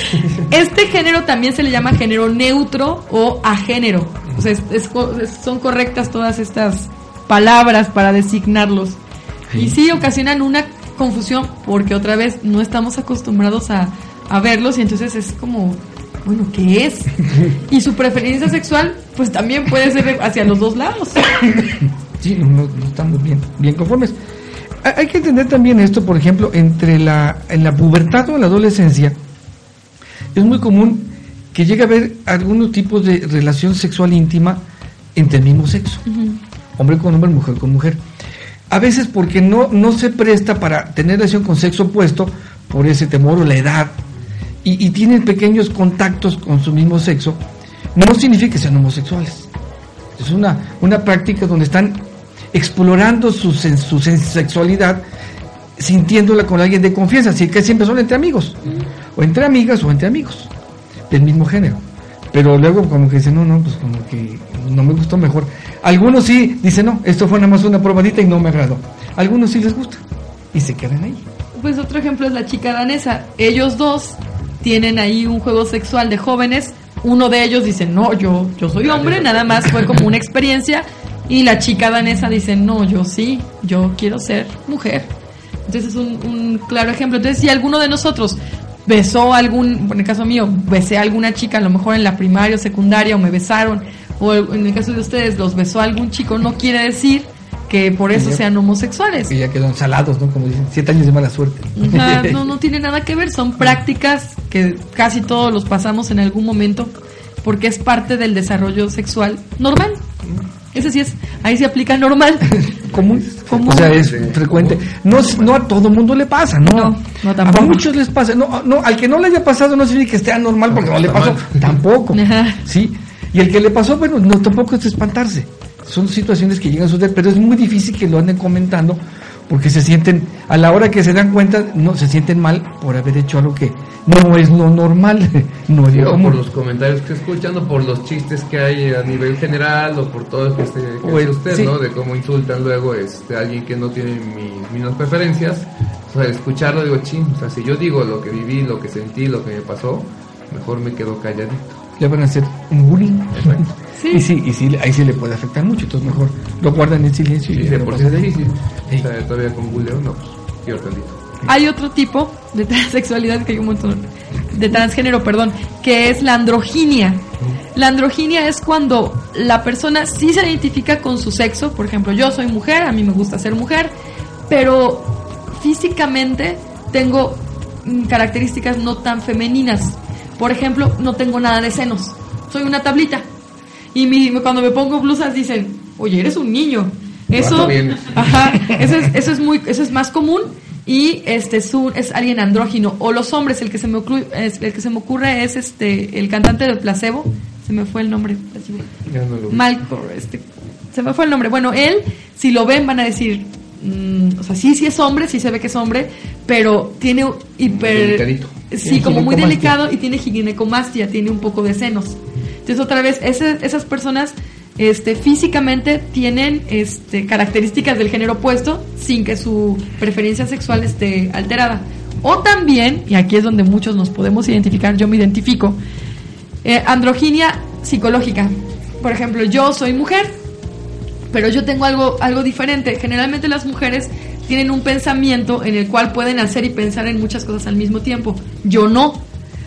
este género también se le llama género neutro o agénero. O sea, son correctas todas estas palabras para designarlos. Y sí ocasionan una confusión porque otra vez no estamos acostumbrados a, a verlos y entonces es como, bueno, ¿qué es? Y su preferencia sexual, pues también puede ser hacia los dos lados. Sí, no, no estamos bien, bien conformes hay que entender también esto, por ejemplo, entre la, en la pubertad o en la adolescencia, es muy común que llegue a haber algunos tipos de relación sexual íntima entre el mismo sexo, hombre con hombre, mujer con mujer. A veces porque no, no se presta para tener relación con sexo opuesto por ese temor o la edad, y, tienen pequeños contactos con su mismo sexo, no significa que sean homosexuales. Es una, una práctica donde están explorando su, su sexualidad, sintiéndola con alguien de confianza, así que siempre son entre amigos, o entre amigas o entre amigos del mismo género. Pero luego como que dicen, no, no, pues como que no me gustó mejor. Algunos sí dicen, no, esto fue nada más una probadita y no me agradó. Algunos sí les gusta y se quedan ahí. Pues otro ejemplo es la chica danesa. Ellos dos tienen ahí un juego sexual de jóvenes. Uno de ellos dice, no, yo, yo soy hombre, nada más fue como una experiencia. Y la chica danesa dice, no, yo sí, yo quiero ser mujer. Entonces es un, claro ejemplo. Entonces si alguno de nosotros besó a algún, en el caso mío, besé a alguna chica, a lo mejor en la primaria o secundaria, o me besaron, o en el caso de ustedes los besó a algún chico, no quiere decir que por eso sean homosexuales. Y ya quedan salados, ¿no? Como dicen, siete años de mala suerte. no, no tiene nada que ver, son prácticas que casi todos los pasamos en algún momento porque es parte del desarrollo sexual normal. Ese sí es, ahí se aplica normal. común. Común. O sea, es frecuente. No, no a todo mundo le pasa, ¿no? No, no, A tampoco. muchos les pasa. No, no, al que no le haya pasado no significa que esté anormal porque no le pasó. mal. Tampoco. Ajá. Sí. Y el que le pasó, bueno, no tampoco es de espantarse. Son situaciones que llegan a suceder, pero es muy difícil que lo anden comentando porque se sienten, a la hora que se dan cuenta, no se sienten mal por haber hecho algo que no es lo normal, no Sí, o por los comentarios que escuchan, o por los chistes que hay a nivel general, o por todo lo que, se, que O hace usted, sí. ¿no? De cómo insultan luego este, a alguien que no tiene mis mismas preferencias. O sea, escucharlo digo, ching, o sea, si yo digo lo que viví, lo que sentí, lo que me pasó, mejor me quedo calladito. Le van a hacer un bullying. Sí. Y sí, y sí, ahí sí le puede afectar mucho, entonces mejor lo guardan en silencio. Y y de no por pasa sí es difícil. Sí. Todavía con buleo, no, pues. Hay otro tipo de transexualidad que hay un montón, de transgénero, perdón, que es la androginia. La androginia es cuando la persona sí se identifica con su sexo, por ejemplo, yo soy mujer, a mí me gusta ser mujer, pero físicamente tengo mm, características no tan femeninas. Por ejemplo, no tengo nada de senos, soy una tablita. Y mi- cuando me pongo blusas dicen, oye, eres un niño. Eso. Ajá, eso es, eso es muy, eso es más común y este es, un- es alguien andrógino o los hombres el que se me ocurre, es, el que se me ocurre es este el cantante de placebo se me fue el nombre no. Malcolm este se me fue el nombre bueno él si lo ven van a decir mm, o sea sí sí es hombre sí se ve que es hombre pero tiene hiper Delicadito. sí como muy delicado y tiene ginecomastia tiene un poco de senos entonces otra vez ese- esas personas este, físicamente tienen este, características del género opuesto sin que su preferencia sexual esté alterada. O también, y aquí es donde muchos nos podemos identificar, yo me identifico, eh, androginia psicológica. Por ejemplo, yo soy mujer, pero yo tengo algo, algo diferente. Generalmente las mujeres tienen un pensamiento en el cual pueden hacer y pensar en muchas cosas al mismo tiempo. Yo no.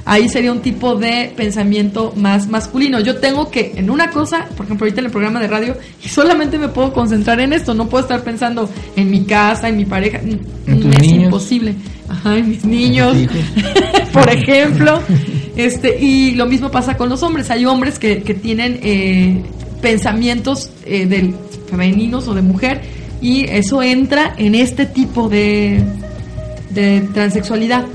Ahí sería un tipo de pensamiento más masculino. Yo tengo que, en una cosa, por ejemplo, ahorita en el programa de radio, solamente me puedo concentrar en esto. No puedo estar pensando en mi casa, en mi pareja. En Mm, tus es niños. imposible. Ajá, en mis niños. En por ejemplo. Este, y lo mismo pasa con los hombres. Hay hombres que, que tienen eh, pensamientos eh, del femeninos o de mujer y eso entra en este tipo de, de transexualidad.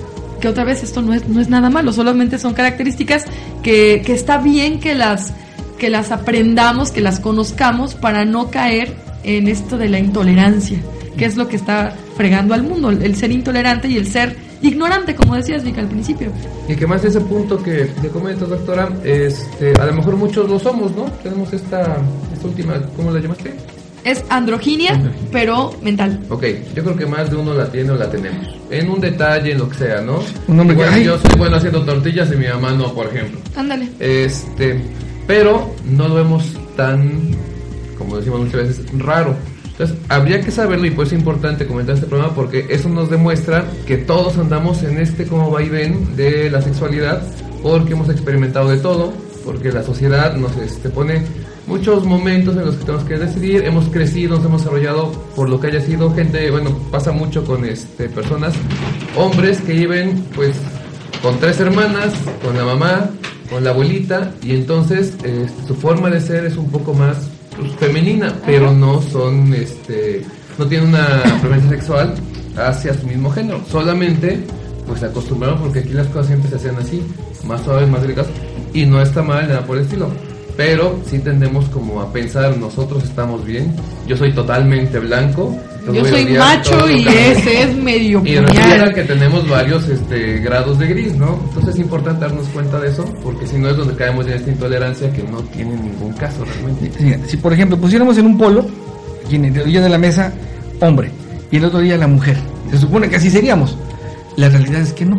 Que otra vez esto no es, no es nada malo, solamente son características que, que está bien que las, que las aprendamos, que las conozcamos para no caer en esto de la intolerancia, que es lo que está fregando al mundo, el, ser intolerante y el ser ignorante, como decías, Vika, al principio. Y que más ese punto que le comentas, doctora, este, a lo mejor muchos lo somos, ¿no? Tenemos esta, esta última, ¿cómo la llamaste? Es androginia, Androginia. pero mental. Ok, yo creo que más de uno la tiene o la tenemos. En un detalle, en lo que sea, ¿no? Un hombre que- Igual yo soy bueno haciendo tortillas y mi mamá no, por ejemplo. Ándale. Este, pero no lo vemos tan, como decimos muchas veces, raro. Entonces, habría que saberlo y pues es importante comentar este programa porque eso nos demuestra que todos andamos en este como va y ven de la sexualidad porque hemos experimentado de todo, porque la sociedad nos este, pone muchos momentos en los que tenemos que decidir, hemos crecido, nos hemos desarrollado por lo que haya sido. Gente, bueno, pasa mucho con este personas, hombres que viven pues con tres hermanas, con la mamá, con la abuelita, y entonces este, su forma de ser es un poco más pues, femenina, pero no son, este, no tienen una preferencia sexual hacia su mismo género, solamente pues se acostumbraron porque aquí las cosas siempre se hacían así, más suaves, más delicadas, y no está mal nada por el estilo. Pero sí tendemos como a pensar, nosotros estamos bien, yo soy totalmente blanco. Yo soy macho y los días". ese es medio Y resulta puñal. que tenemos varios este, grados de gris, ¿no? Entonces es importante darnos cuenta de eso, porque si no es donde caemos en esta intolerancia que no tiene ningún caso realmente. Sí, Si por ejemplo pusiéramos en un polo, y en el día de la mesa, hombre, y el otro día la mujer, se supone que así seríamos. La realidad es que no.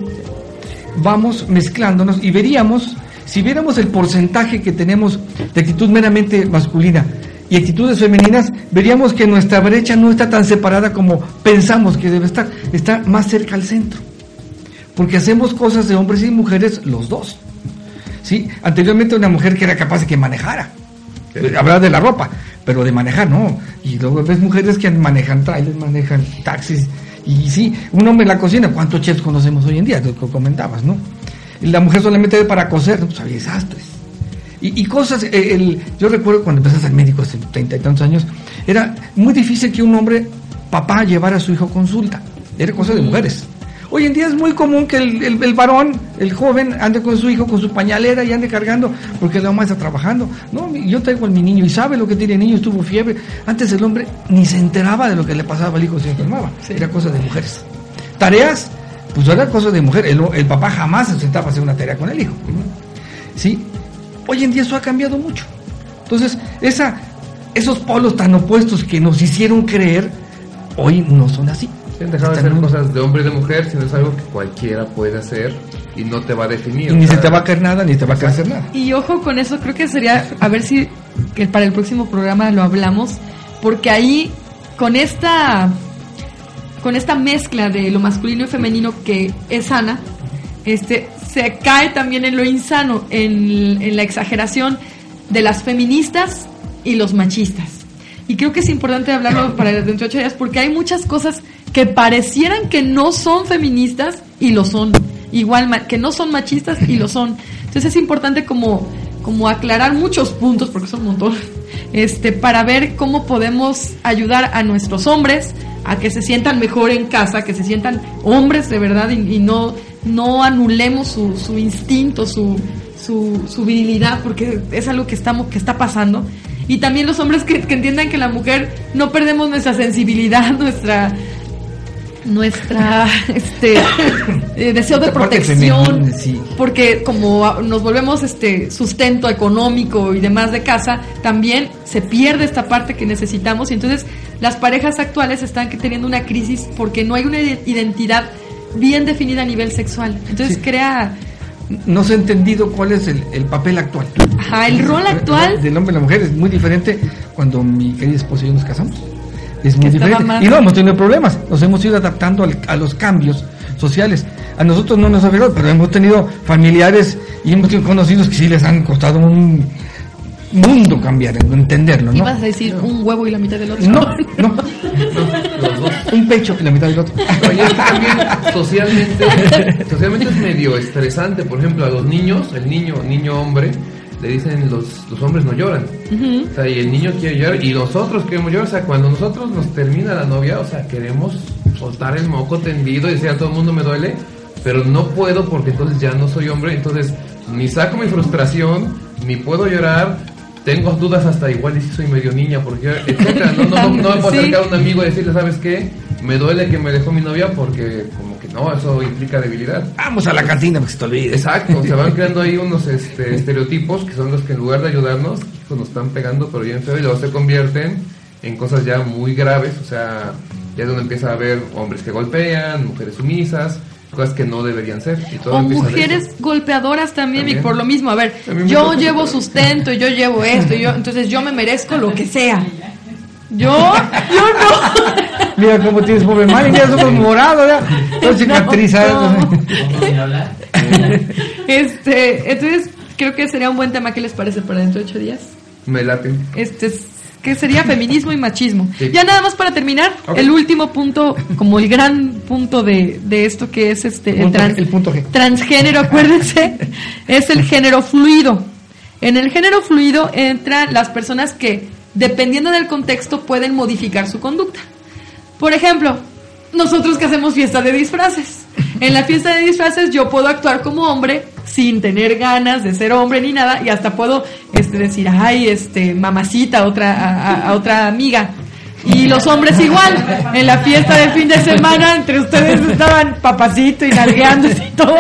Vamos mezclándonos y veríamos, si viéramos el porcentaje que tenemos de actitud meramente masculina y actitudes femeninas, veríamos que nuestra brecha no está tan separada como pensamos que debe estar, está más cerca al centro. Porque hacemos cosas de hombres y mujeres los dos. ¿Sí? Anteriormente una mujer que era capaz de que manejara. Hablar de la ropa, pero de manejar no. Y luego ves mujeres que manejan trailers, manejan taxis. Y sí, un hombre en la cocina, ¿cuántos chefs conocemos hoy en día? Lo que comentabas, ¿no? La mujer solamente para coser, pues hay desastres. Y, cosas, eh, el, yo recuerdo cuando empecé a ser médico hace treinta y tantos años, era muy difícil que un hombre, papá, llevara a su hijo a consulta. Era cosa de mujeres. Hoy en día es muy común que el, el, varón, el joven, ande con su hijo, con su pañalera y ande cargando porque la mamá está trabajando. No, yo tengo a mi niño y sabe lo que tiene el niño, estuvo fiebre. Antes el hombre ni se enteraba de lo que le pasaba al hijo si se enfermaba. Era cosa de mujeres. Tareas, pues era cosa de mujer. El, el, papá jamás se sentaba a hacer una tarea con el hijo. ¿Sí? Hoy en día eso ha cambiado mucho. Entonces, esa, esos polos tan opuestos que nos hicieron creer, hoy no son así. Se han dejado de hacer cosas de hombre y de mujer, sino es algo que cualquiera puede hacer y no te va a definir. ni se te va a caer nada, ni te va a hacer nada. Y ojo con eso, creo que sería, a ver si que para el próximo programa lo hablamos, porque ahí, con esta, con esta mezcla de lo masculino y femenino que es sana, este, se cae también en lo insano, en, en la exageración de las feministas y los machistas. Y creo que es importante hablarlo para de ocho días porque hay muchas cosas que parecieran que no son feministas y lo son. Igual que no son machistas y lo son. Entonces es importante como, como aclarar muchos puntos, porque son un montón, este, para ver cómo podemos ayudar a nuestros hombres a que se sientan mejor en casa, que se sientan hombres de verdad y, no, no anulemos su, su instinto, su, su, su, virilidad, porque es algo que, estamos, que está pasando. Y también los hombres que, que entiendan que la mujer no perdemos nuestra sensibilidad, nuestra, nuestra este eh, deseo de protección porque como nos volvemos este sustento económico y demás de casa también se pierde esta parte que necesitamos. Y entonces las parejas actuales están teniendo una crisis porque no hay una identidad bien definida a nivel sexual. Entonces crea no se ha entendido cuál es el, papel actual. Ajá, el rol actual. Del hombre y la mujer es muy diferente cuando mi querida esposa y yo nos casamos es muy diferente. Y no hemos tenido problemas, nos hemos ido adaptando a los cambios sociales. A nosotros no nos ha afectado, pero hemos tenido familiares y hemos tenido conocidos que sí les han costado un mundo cambiar, entenderlo, ¿no? ¿Ibas a decir un huevo y la mitad del otro? No, no, un pecho y la mitad del otro. Oye, también socialmente, socialmente es medio estresante, por ejemplo, a los niños, el niño, niño hombre, le dicen los, los hombres no lloran. O sea, y el niño quiere llorar y nosotros queremos llorar. O sea, cuando nosotros nos termina la novia, o sea, queremos soltar el moco tendido y decir a todo el mundo me duele, pero no puedo porque entonces ya no soy hombre. Entonces, ni saco mi frustración, ni puedo llorar. Tengo dudas hasta igual y si soy medio niña, porque etcétera. No, no, no, me puedo acercar a un amigo y decirle, ¿sabes qué? Me duele que me dejó mi novia porque como no, eso implica debilidad. Vamos a la cantina porque se te olvide. Exacto, se van creando ahí unos este, estereotipos que son los que en lugar de ayudarnos, pues nos están pegando, pero bien feo, y luego se convierten en cosas ya muy graves, o sea, ya es donde empieza a haber hombres que golpean, mujeres sumisas, cosas que no deberían ser. o mujeres golpeadoras también, y por lo mismo, a ver, yo llevo sustento, yo llevo esto, yo, entonces yo me merezco lo que sea. Yo, yo no. Mira cómo tienes pobre mal y ya somos morados, ya. Todo cicatrizado. este, entonces, creo que sería un buen tema. ¿Qué les parece para dentro de ocho días? Me late. Este, que sería feminismo y machismo. Ya nada más para terminar, el último punto, como el gran punto de, de esto que es este el, el punto G. transgénero, acuérdense, es el género fluido. En el género fluido entran las personas que dependiendo del contexto, pueden modificar su conducta. Por ejemplo, nosotros que hacemos fiesta de disfraces. En la fiesta de disfraces yo puedo actuar como hombre sin tener ganas de ser hombre ni nada y hasta puedo este, decir, ay, este, mamacita otra, otra amiga. Y los hombres igual. En la fiesta de fin de semana entre ustedes estaban papacito y nalgueándose y todo.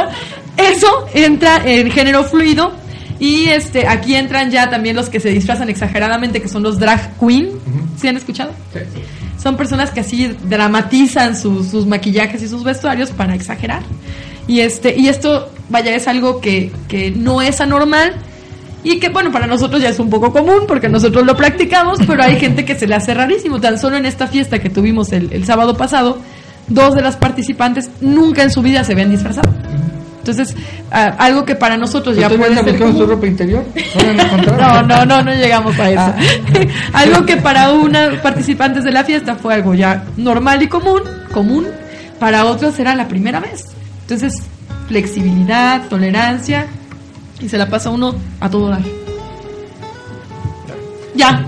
Eso entra en género fluido y este, aquí entran ya también los que se disfrazan exageradamente, que son los drag queen. ¿Sí han escuchado? Sí. Son personas que así dramatizan sus, sus maquillajes y sus vestuarios para exagerar. Y este, y esto, vaya, es algo que, que no es anormal. Y que bueno, para nosotros ya es un poco común porque nosotros lo practicamos, pero hay gente que se le hace rarísimo. Tan solo en esta fiesta que tuvimos el, el sábado pasado, dos de las participantes nunca en su vida se habían disfrazado. Entonces, algo que para nosotros ya puede ser su ropa interior? ¿No, no, no, no, llegamos a eso. Ah. algo que para unas participantes de la fiesta fue algo ya normal y común, común, para otros era la primera vez. Entonces, flexibilidad, tolerancia y se la pasa uno a todo dar. Ya.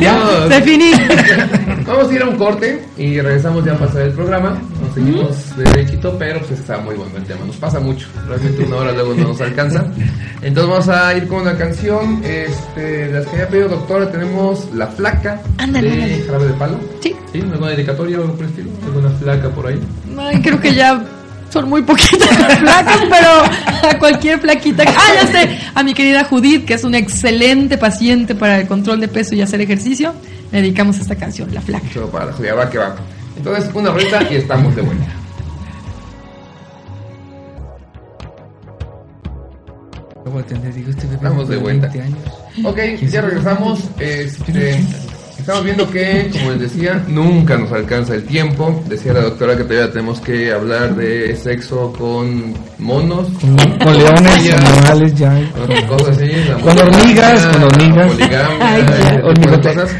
Ya. Definí. Vamos a ir a un corte y regresamos ya a pasar el programa. Nos seguimos derechito, pero pues está muy bueno el tema. Nos pasa mucho. Realmente una hora luego no nos alcanza. Entonces vamos a ir con una canción. Este, de las que había pedido doctora, tenemos La Flaca Ándale, de. Jarabe de Palo. Sí. ¿Sí? ¿Alguna dedicatoria o algo por el estilo? ¿Alguna flaca por ahí? Ay, creo que ya son muy poquitas las flacas, pero a cualquier flaquita. Ah, ya sé. A mi querida Judith, que es una excelente paciente para el control de peso y hacer ejercicio, le dedicamos esta canción, La Flaca. Solo para la judía, va que va. Entonces, una rueda y estamos de vuelta. Este Estamos de vuelta. 20 años. Ok, ya regresamos. Este, estamos viendo que, como les decía, nunca nos alcanza el tiempo. Decía la doctora que todavía tenemos que hablar de sexo con monos, Con, con leones, Ya. animales, ya. con cosas así. Con hormigas, con hormigas. poligamia, Ay, cosas.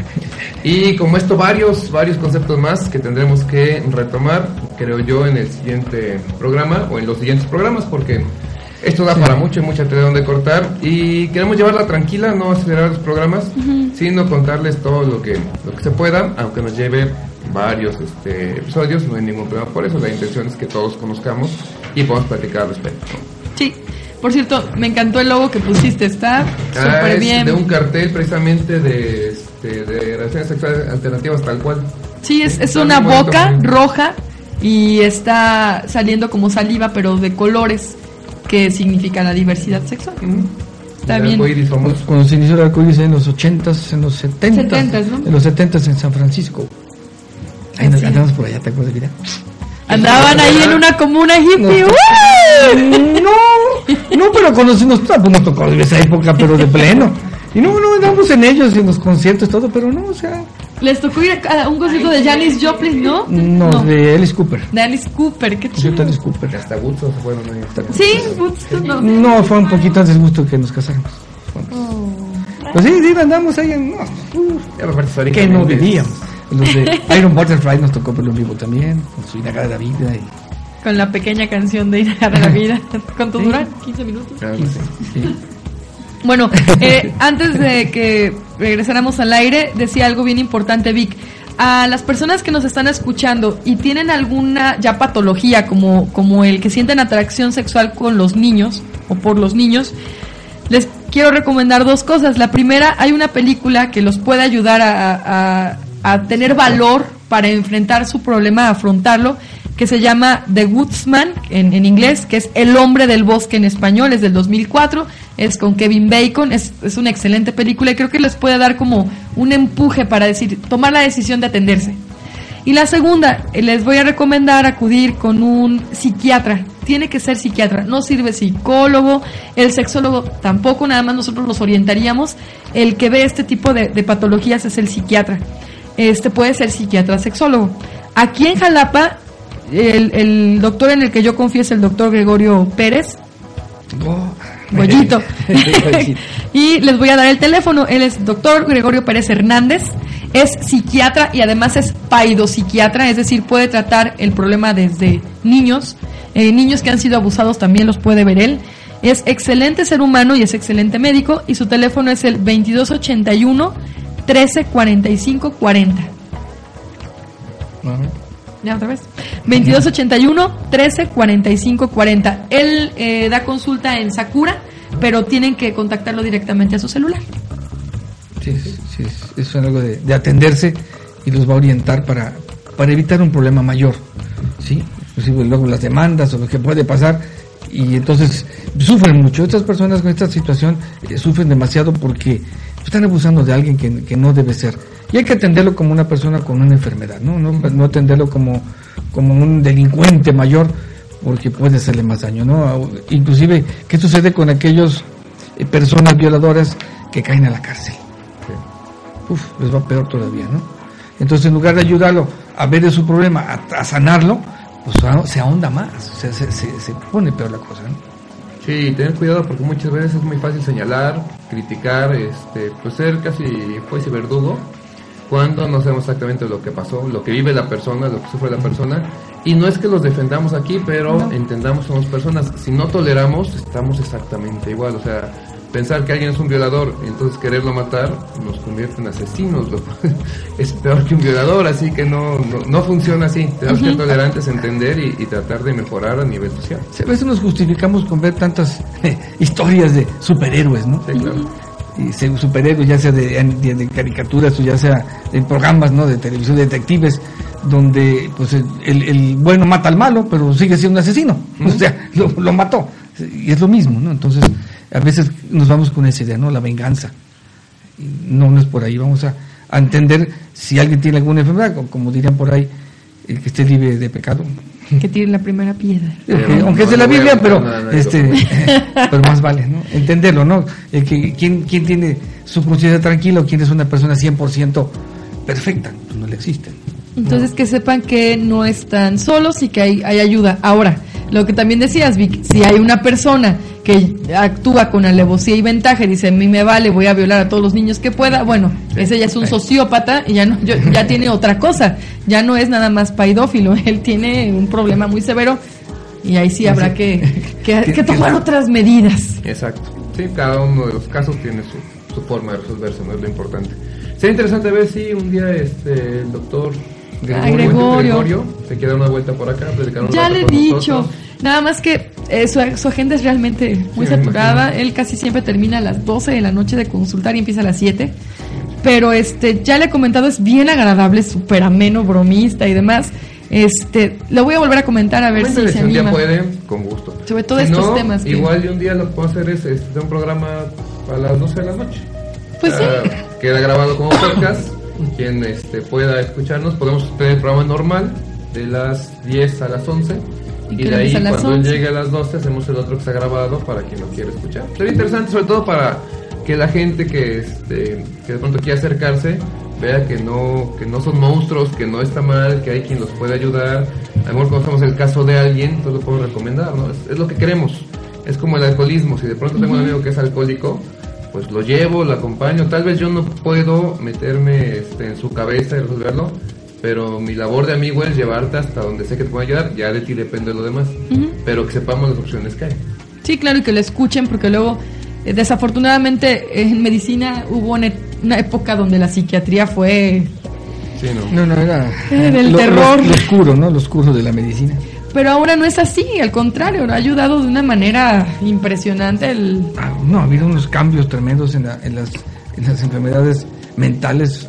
Y como esto, varios, varios conceptos más que tendremos que retomar, creo yo, en el siguiente programa o en los siguientes programas, porque esto da para mucho, y mucha tela donde cortar. Y queremos llevarla tranquila, no acelerar los programas, sino contarles todo lo que, lo que se pueda, aunque nos lleve varios este, episodios, no hay ningún problema por eso. La intención es que todos conozcamos y podamos platicar al respecto. Sí. Por cierto, me encantó el logo que pusiste, está Ah, súper es bien. de un cartel precisamente de, este, de relaciones sexuales alternativas tal cual. Sí, es, es una boca roja y está saliendo como saliva, pero de colores que significa la diversidad sexual. Bien. arcoíris famoso. Cuando se inició el arcoíris en los 80s, en los 70s. 70s, ¿no? En los 70s en San Francisco. Ahí nos andamos por allá, ¿te acuerdas, vida? Andaban ahí en una comuna hippie. No. ¡uh! No, no, pero conocimos, pues nos tocó de esa época, pero de pleno. Y no, no, andamos en ellos, en los conciertos, todo, pero no, o sea, Les tocó ir a un concierto de Janis Joplin, ¿no? no, de Alice Cooper. De Alice Cooper, qué Concierto chido. de Alice Cooper. Hasta Woodstock se fueron ahí. Sí, Woodstock, no. No, fue un poquito antes gusto que nos casáramos. Pues sí, sí, andamos ahí en. No, parece que no vivíamos. Los de Iron Butterfly nos tocó verlo en vivo también, con su Inaga de la vida. Y, Con la pequeña canción de Ira de la vida. ¿Cuánto Sí. dura? 15 minutos. Claro que sí. Bueno, eh, antes de que regresáramos al aire, decía algo bien importante, Vic. A las personas que nos están escuchando y tienen alguna ya patología, como, como el que sienten atracción sexual con los niños o por los niños, les quiero recomendar dos cosas. La primera, hay una película que los puede ayudar a, a- a tener valor para enfrentar su problema, afrontarlo, que se llama The Woodsman en, en inglés, que es El hombre del bosque en español, es del 2004, es con Kevin Bacon, es, es una excelente película y creo que les puede dar como un empuje para decir, tomar la decisión de atenderse. Y la segunda, eh, les voy a recomendar acudir con un psiquiatra. Tiene que ser psiquiatra. No sirve psicólogo, el sexólogo tampoco, nada más nosotros los orientaríamos. El que ve este tipo de, de patologías es el psiquiatra. Este puede ser psiquiatra sexólogo. Aquí en Jalapa, el, el doctor en el que yo confío es el doctor Gregorio Pérez. Oh. Goyito. Y les voy a dar el teléfono. Él es doctor Gregorio Pérez Hernández. Es psiquiatra y además es paidopsiquiatra, es decir, puede tratar el problema desde niños. Eh, niños que han sido abusados también los puede ver él. Es excelente ser humano y es excelente médico. Y su teléfono es el 2281 1345 40. Ajá. Ya otra vez. 2281 13 45 40. Él eh, da consulta en Sakura, pero tienen que contactarlo directamente a su celular. Sí, sí, es- algo de, de atenderse y los va a orientar para, para evitar un problema mayor, ¿sí? Inclusive luego las demandas o lo que puede pasar y entonces sufren mucho. Estas personas con esta situación eh, sufren demasiado porque están abusando de alguien que no debe ser. Y hay que atenderlo como una persona con una enfermedad, ¿no? No, no atenderlo como, como un delincuente mayor porque puede hacerle más daño, ¿no? Inclusive, ¿qué sucede con aquellos eh, personas violadoras que caen a la cárcel? uf, les va peor todavía, ¿no? Entonces, en lugar de ayudarlo a ver de su problema, a, a sanarlo, pues a- se ahonda más, o sea, se, se- se pone peor la cosa, ¿no? Sí, tener cuidado porque muchas veces es muy fácil señalar, criticar, este, pues ser casi juez y verdugo cuando no sabemos exactamente lo que pasó, lo que vive la persona, lo que sufre la persona. Y no es que los defendamos aquí, pero entendamos somos personas. Si no toleramos, estamos exactamente igual. O sea, pensar que alguien es un violador y entonces quererlo matar nos convierte en asesinos. lo- es peor que un violador, así que no, no, no funciona así. Tenemos que ser tolerantes, entender y, y tratar de mejorar a nivel social. A veces nos justificamos con ver tantas eh, historias de superhéroes, ¿no? Sí, claro. Y se- superhéroes, ya sea de, de- de caricaturas o ya sea de programas, ¿no? De televisión, de detectives, donde pues el, el- el bueno mata al malo, pero sigue siendo un asesino. O sea, lo, lo mató. Y es lo mismo, ¿no? Entonces, a veces nos vamos con esa idea, ¿no? La venganza. No, no es por ahí. Vamos a, a entender si alguien tiene alguna enfermedad, o como dirían por ahí, el que esté libre de pecado. Que tire la primera piedra. Aunque, no, aunque es de la Biblia, pero este, pero más vale, ¿no? Entenderlo, ¿no? El que quién, quién tiene su conciencia tranquila o quién es una persona 100% perfecta, pues no le existen. Entonces que sepan que no están solos y que hay, hay ayuda. Ahora, lo que también decías, Vic, si hay una persona que actúa con alevosía y ventaja y dice, a mí me vale, voy a violar a todos los niños que pueda, bueno, ese ya es un sociópata y ya, no, yo- ya tiene otra cosa, ya no es nada más paidófilo, él tiene un problema muy severo y ahí sí habrá que, que, que tomar otras medidas. Exacto. Sí, cada uno de los casos tiene su, su forma de resolverse, no es lo importante. Sería interesante ver si un día este, el doctor Ah, Gregorio. se quiere dar una vuelta por acá, Ya le he dicho, nosotros. nada más que eh, su, su agenda es realmente muy Sí, saturada. Él casi siempre termina a las 12 de la noche de consultar y empieza a las 7. Pero este, ya le he comentado, es bien agradable, súper ameno, bromista y demás. Este, lo voy a volver a comentar a ver si se si un día anima. puede, con gusto. Sobre todo Si estos no, temas que- Igual y un día lo que puedo hacer es este, un programa a las 12 de la noche. Pues sí. Queda grabado como podcast. Quien este, pueda escucharnos, podemos tener el programa normal de las 10 a las 11. Y Y, de ahí, cuando 11. llegue a las 12, hacemos el otro que está grabado para quien lo quiera escuchar. Sería interesante, sobre todo para que la gente que, este, que de pronto quiera acercarse vea que no, que no son monstruos, que no está mal, que hay quien los puede ayudar. A lo mejor conocemos el caso de alguien, entonces lo podemos recomendar, ¿no? Es, es lo que queremos. Es como el alcoholismo. Si de pronto tengo un amigo que es alcohólico, pues lo llevo, lo acompaño. Tal vez yo no puedo meterme este, en su cabeza y resolverlo, pero mi labor de amigo es llevarte hasta donde sé que te puedo ayudar. Ya de ti depende lo demás. Pero que sepamos las opciones que hay. Sí, claro, y que lo escuchen, porque luego, eh, desafortunadamente, en medicina hubo una, una época donde la psiquiatría fue Sí, no. No, no, era Era el lo, terror. Lo, lo oscuro, ¿no? Lo oscuro de la medicina. Pero ahora no es así, al contrario, ha ayudado de una manera impresionante el... Ah, no, ha habido unos cambios tremendos en, la- en las, en las enfermedades mentales,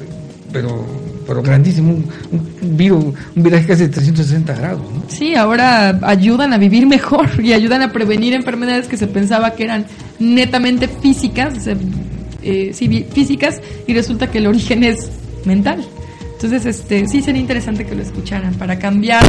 pero, pero grandísimo. Un, un, un viraje casi de 360 grados, ¿no? Sí, ahora ayudan a vivir mejor y ayudan a prevenir enfermedades que se pensaba que eran netamente físicas, eh, sí, físicas, y resulta que el origen es mental. Entonces, este, sí sería interesante que lo escucharan para cambiar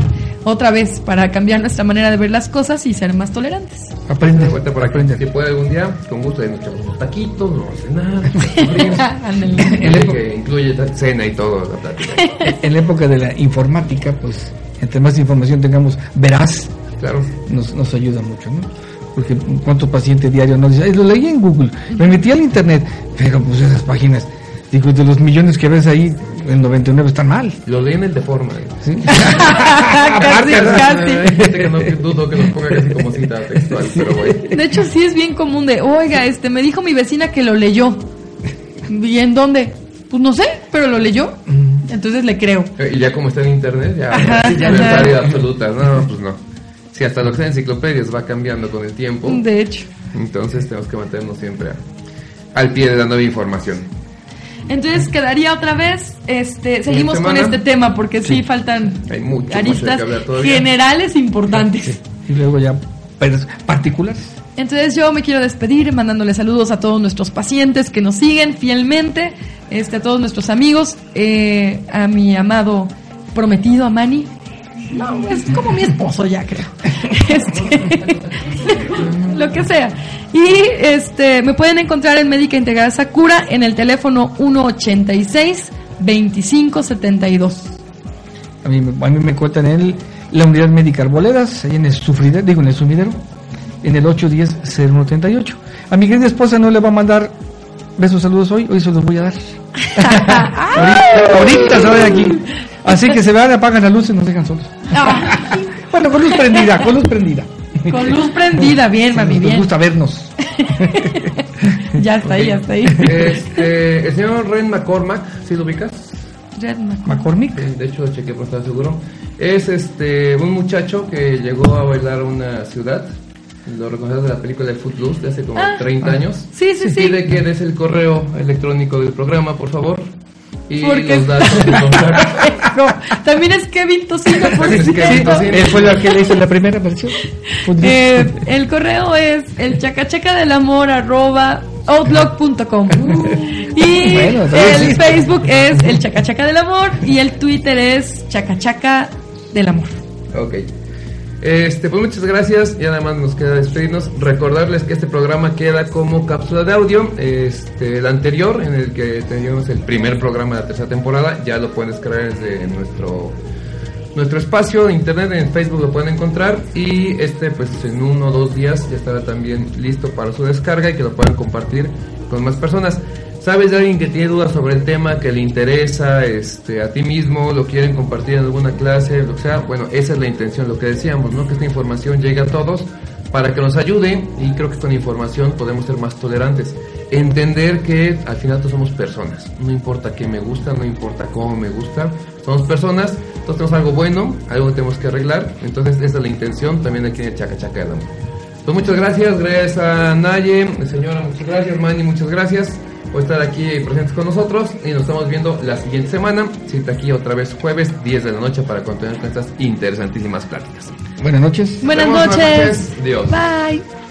otra vez, para cambiar nuestra manera de ver las cosas y ser más tolerantes. Aprende, por aquí. aprende. Si puede algún día, con gusto, ahí nos echamos unos taquitos, no vamos a cenar. El que incluye cena y todo, la plática. En la época de la informática, pues, entre más información tengamos veraz, Claro. nos, nos ayuda mucho, ¿no? Porque cuántos pacientes diarios nos dicen, "Ay, lo leí en Google, me metí al internet, pero pues esas páginas, digo, de los millones que ves ahí, el 99 están mal. Lo leí en el de forma. ¿eh? ¿sí? casi, casi. Hay gente que no dudo que nos ponga casi como cita textual, pero bueno. De hecho, sí es bien común de, oiga, este, me dijo mi vecina que lo leyó. ¿Y en dónde? Pues no sé, pero lo leyó. Entonces le creo. Y ya como está en internet, ya, Ajá, ya realidad absoluta. No, pues no. Si hasta lo que está en enciclopedias va cambiando con el tiempo, De hecho. entonces tenemos que mantenernos siempre a- al pie de la nueva información. Entonces quedaría otra vez, este, seguimos con este tema porque sí, faltan Hay mucho, aristas generales importantes. Y luego ya particulares. Entonces yo me quiero despedir mandándole saludos a todos nuestros pacientes que nos siguen fielmente, este, a todos nuestros amigos, eh, a mi amado prometido, a Manny. No, es como mi esposo ya creo. Este, lo que sea. Y este me pueden encontrar en Médica Integral Sakura en el teléfono 186 2572. A mí, a mí me cuentan en la unidad médica Arboledas, ahí en el sufridero, digo en el sumidero, en el 810-0138. A mi querida esposa no le va a mandar besos, saludos hoy, hoy se los voy a dar. ahorita, ahorita se va de aquí. Así que se van, apagan la luz y nos dejan solos. Bueno, con luz prendida, con luz prendida. con luz prendida, bien, mami, Nos bien. gusta vernos. Ya está ahí, ya está ahí. Este, el señor Ren McCormack, ¿sí lo ubicas? Red McCormick. Sí, de hecho, chequé por estar seguro. Es este un muchacho que llegó a bailar a una ciudad. Lo reconoces de la película de Footloose de hace como Ah. 30 años. Sí, sí, sí. Pide que des el correo electrónico del programa, por favor. Y Porque- los datos. No, también es Kevin Tocino, por Es Kevin. Tocino. Él fue el que le hizo la primera versión. Eh, el correo es el chacachaca del amor arroba outlook.com y Bueno, el. Facebook es el chacachaca del amor y el Twitter es chacachaca del amor. Ok. Este, pues muchas gracias. Ya nada más nos queda despedirnos. Recordarles que este programa queda como cápsula de audio. Este, el anterior, en el que teníamos el primer programa de la tercera temporada, ya lo pueden descargar desde nuestro nuestro espacio de internet en Facebook lo pueden encontrar y este pues en uno o dos días ya estará también listo para su descarga y que lo puedan compartir con más personas. ¿Sabes de alguien que tiene dudas sobre el tema, que le interesa este, a ti mismo, lo quieren compartir en alguna clase, lo que sea? Bueno, esa es la intención, lo que decíamos, ¿no? Que esta información llegue a todos para que nos ayude y creo que con información podemos ser más tolerantes. Entender que al final todos somos personas, no importa qué me gusta, no importa cómo me gusta, somos personas, todos tenemos algo bueno, algo que tenemos que arreglar, entonces esa es la intención también aquí en el Chaca Chaca del Amor. Pues muchas gracias, gracias a Naye, señora, muchas gracias, Manny, muchas gracias por estar aquí presentes con nosotros y nos estamos viendo la siguiente semana, cita aquí otra vez jueves 10 de la noche para continuar con estas interesantísimas pláticas. Buenas noches. Buenas noches. buenas noches. Dios. Bye.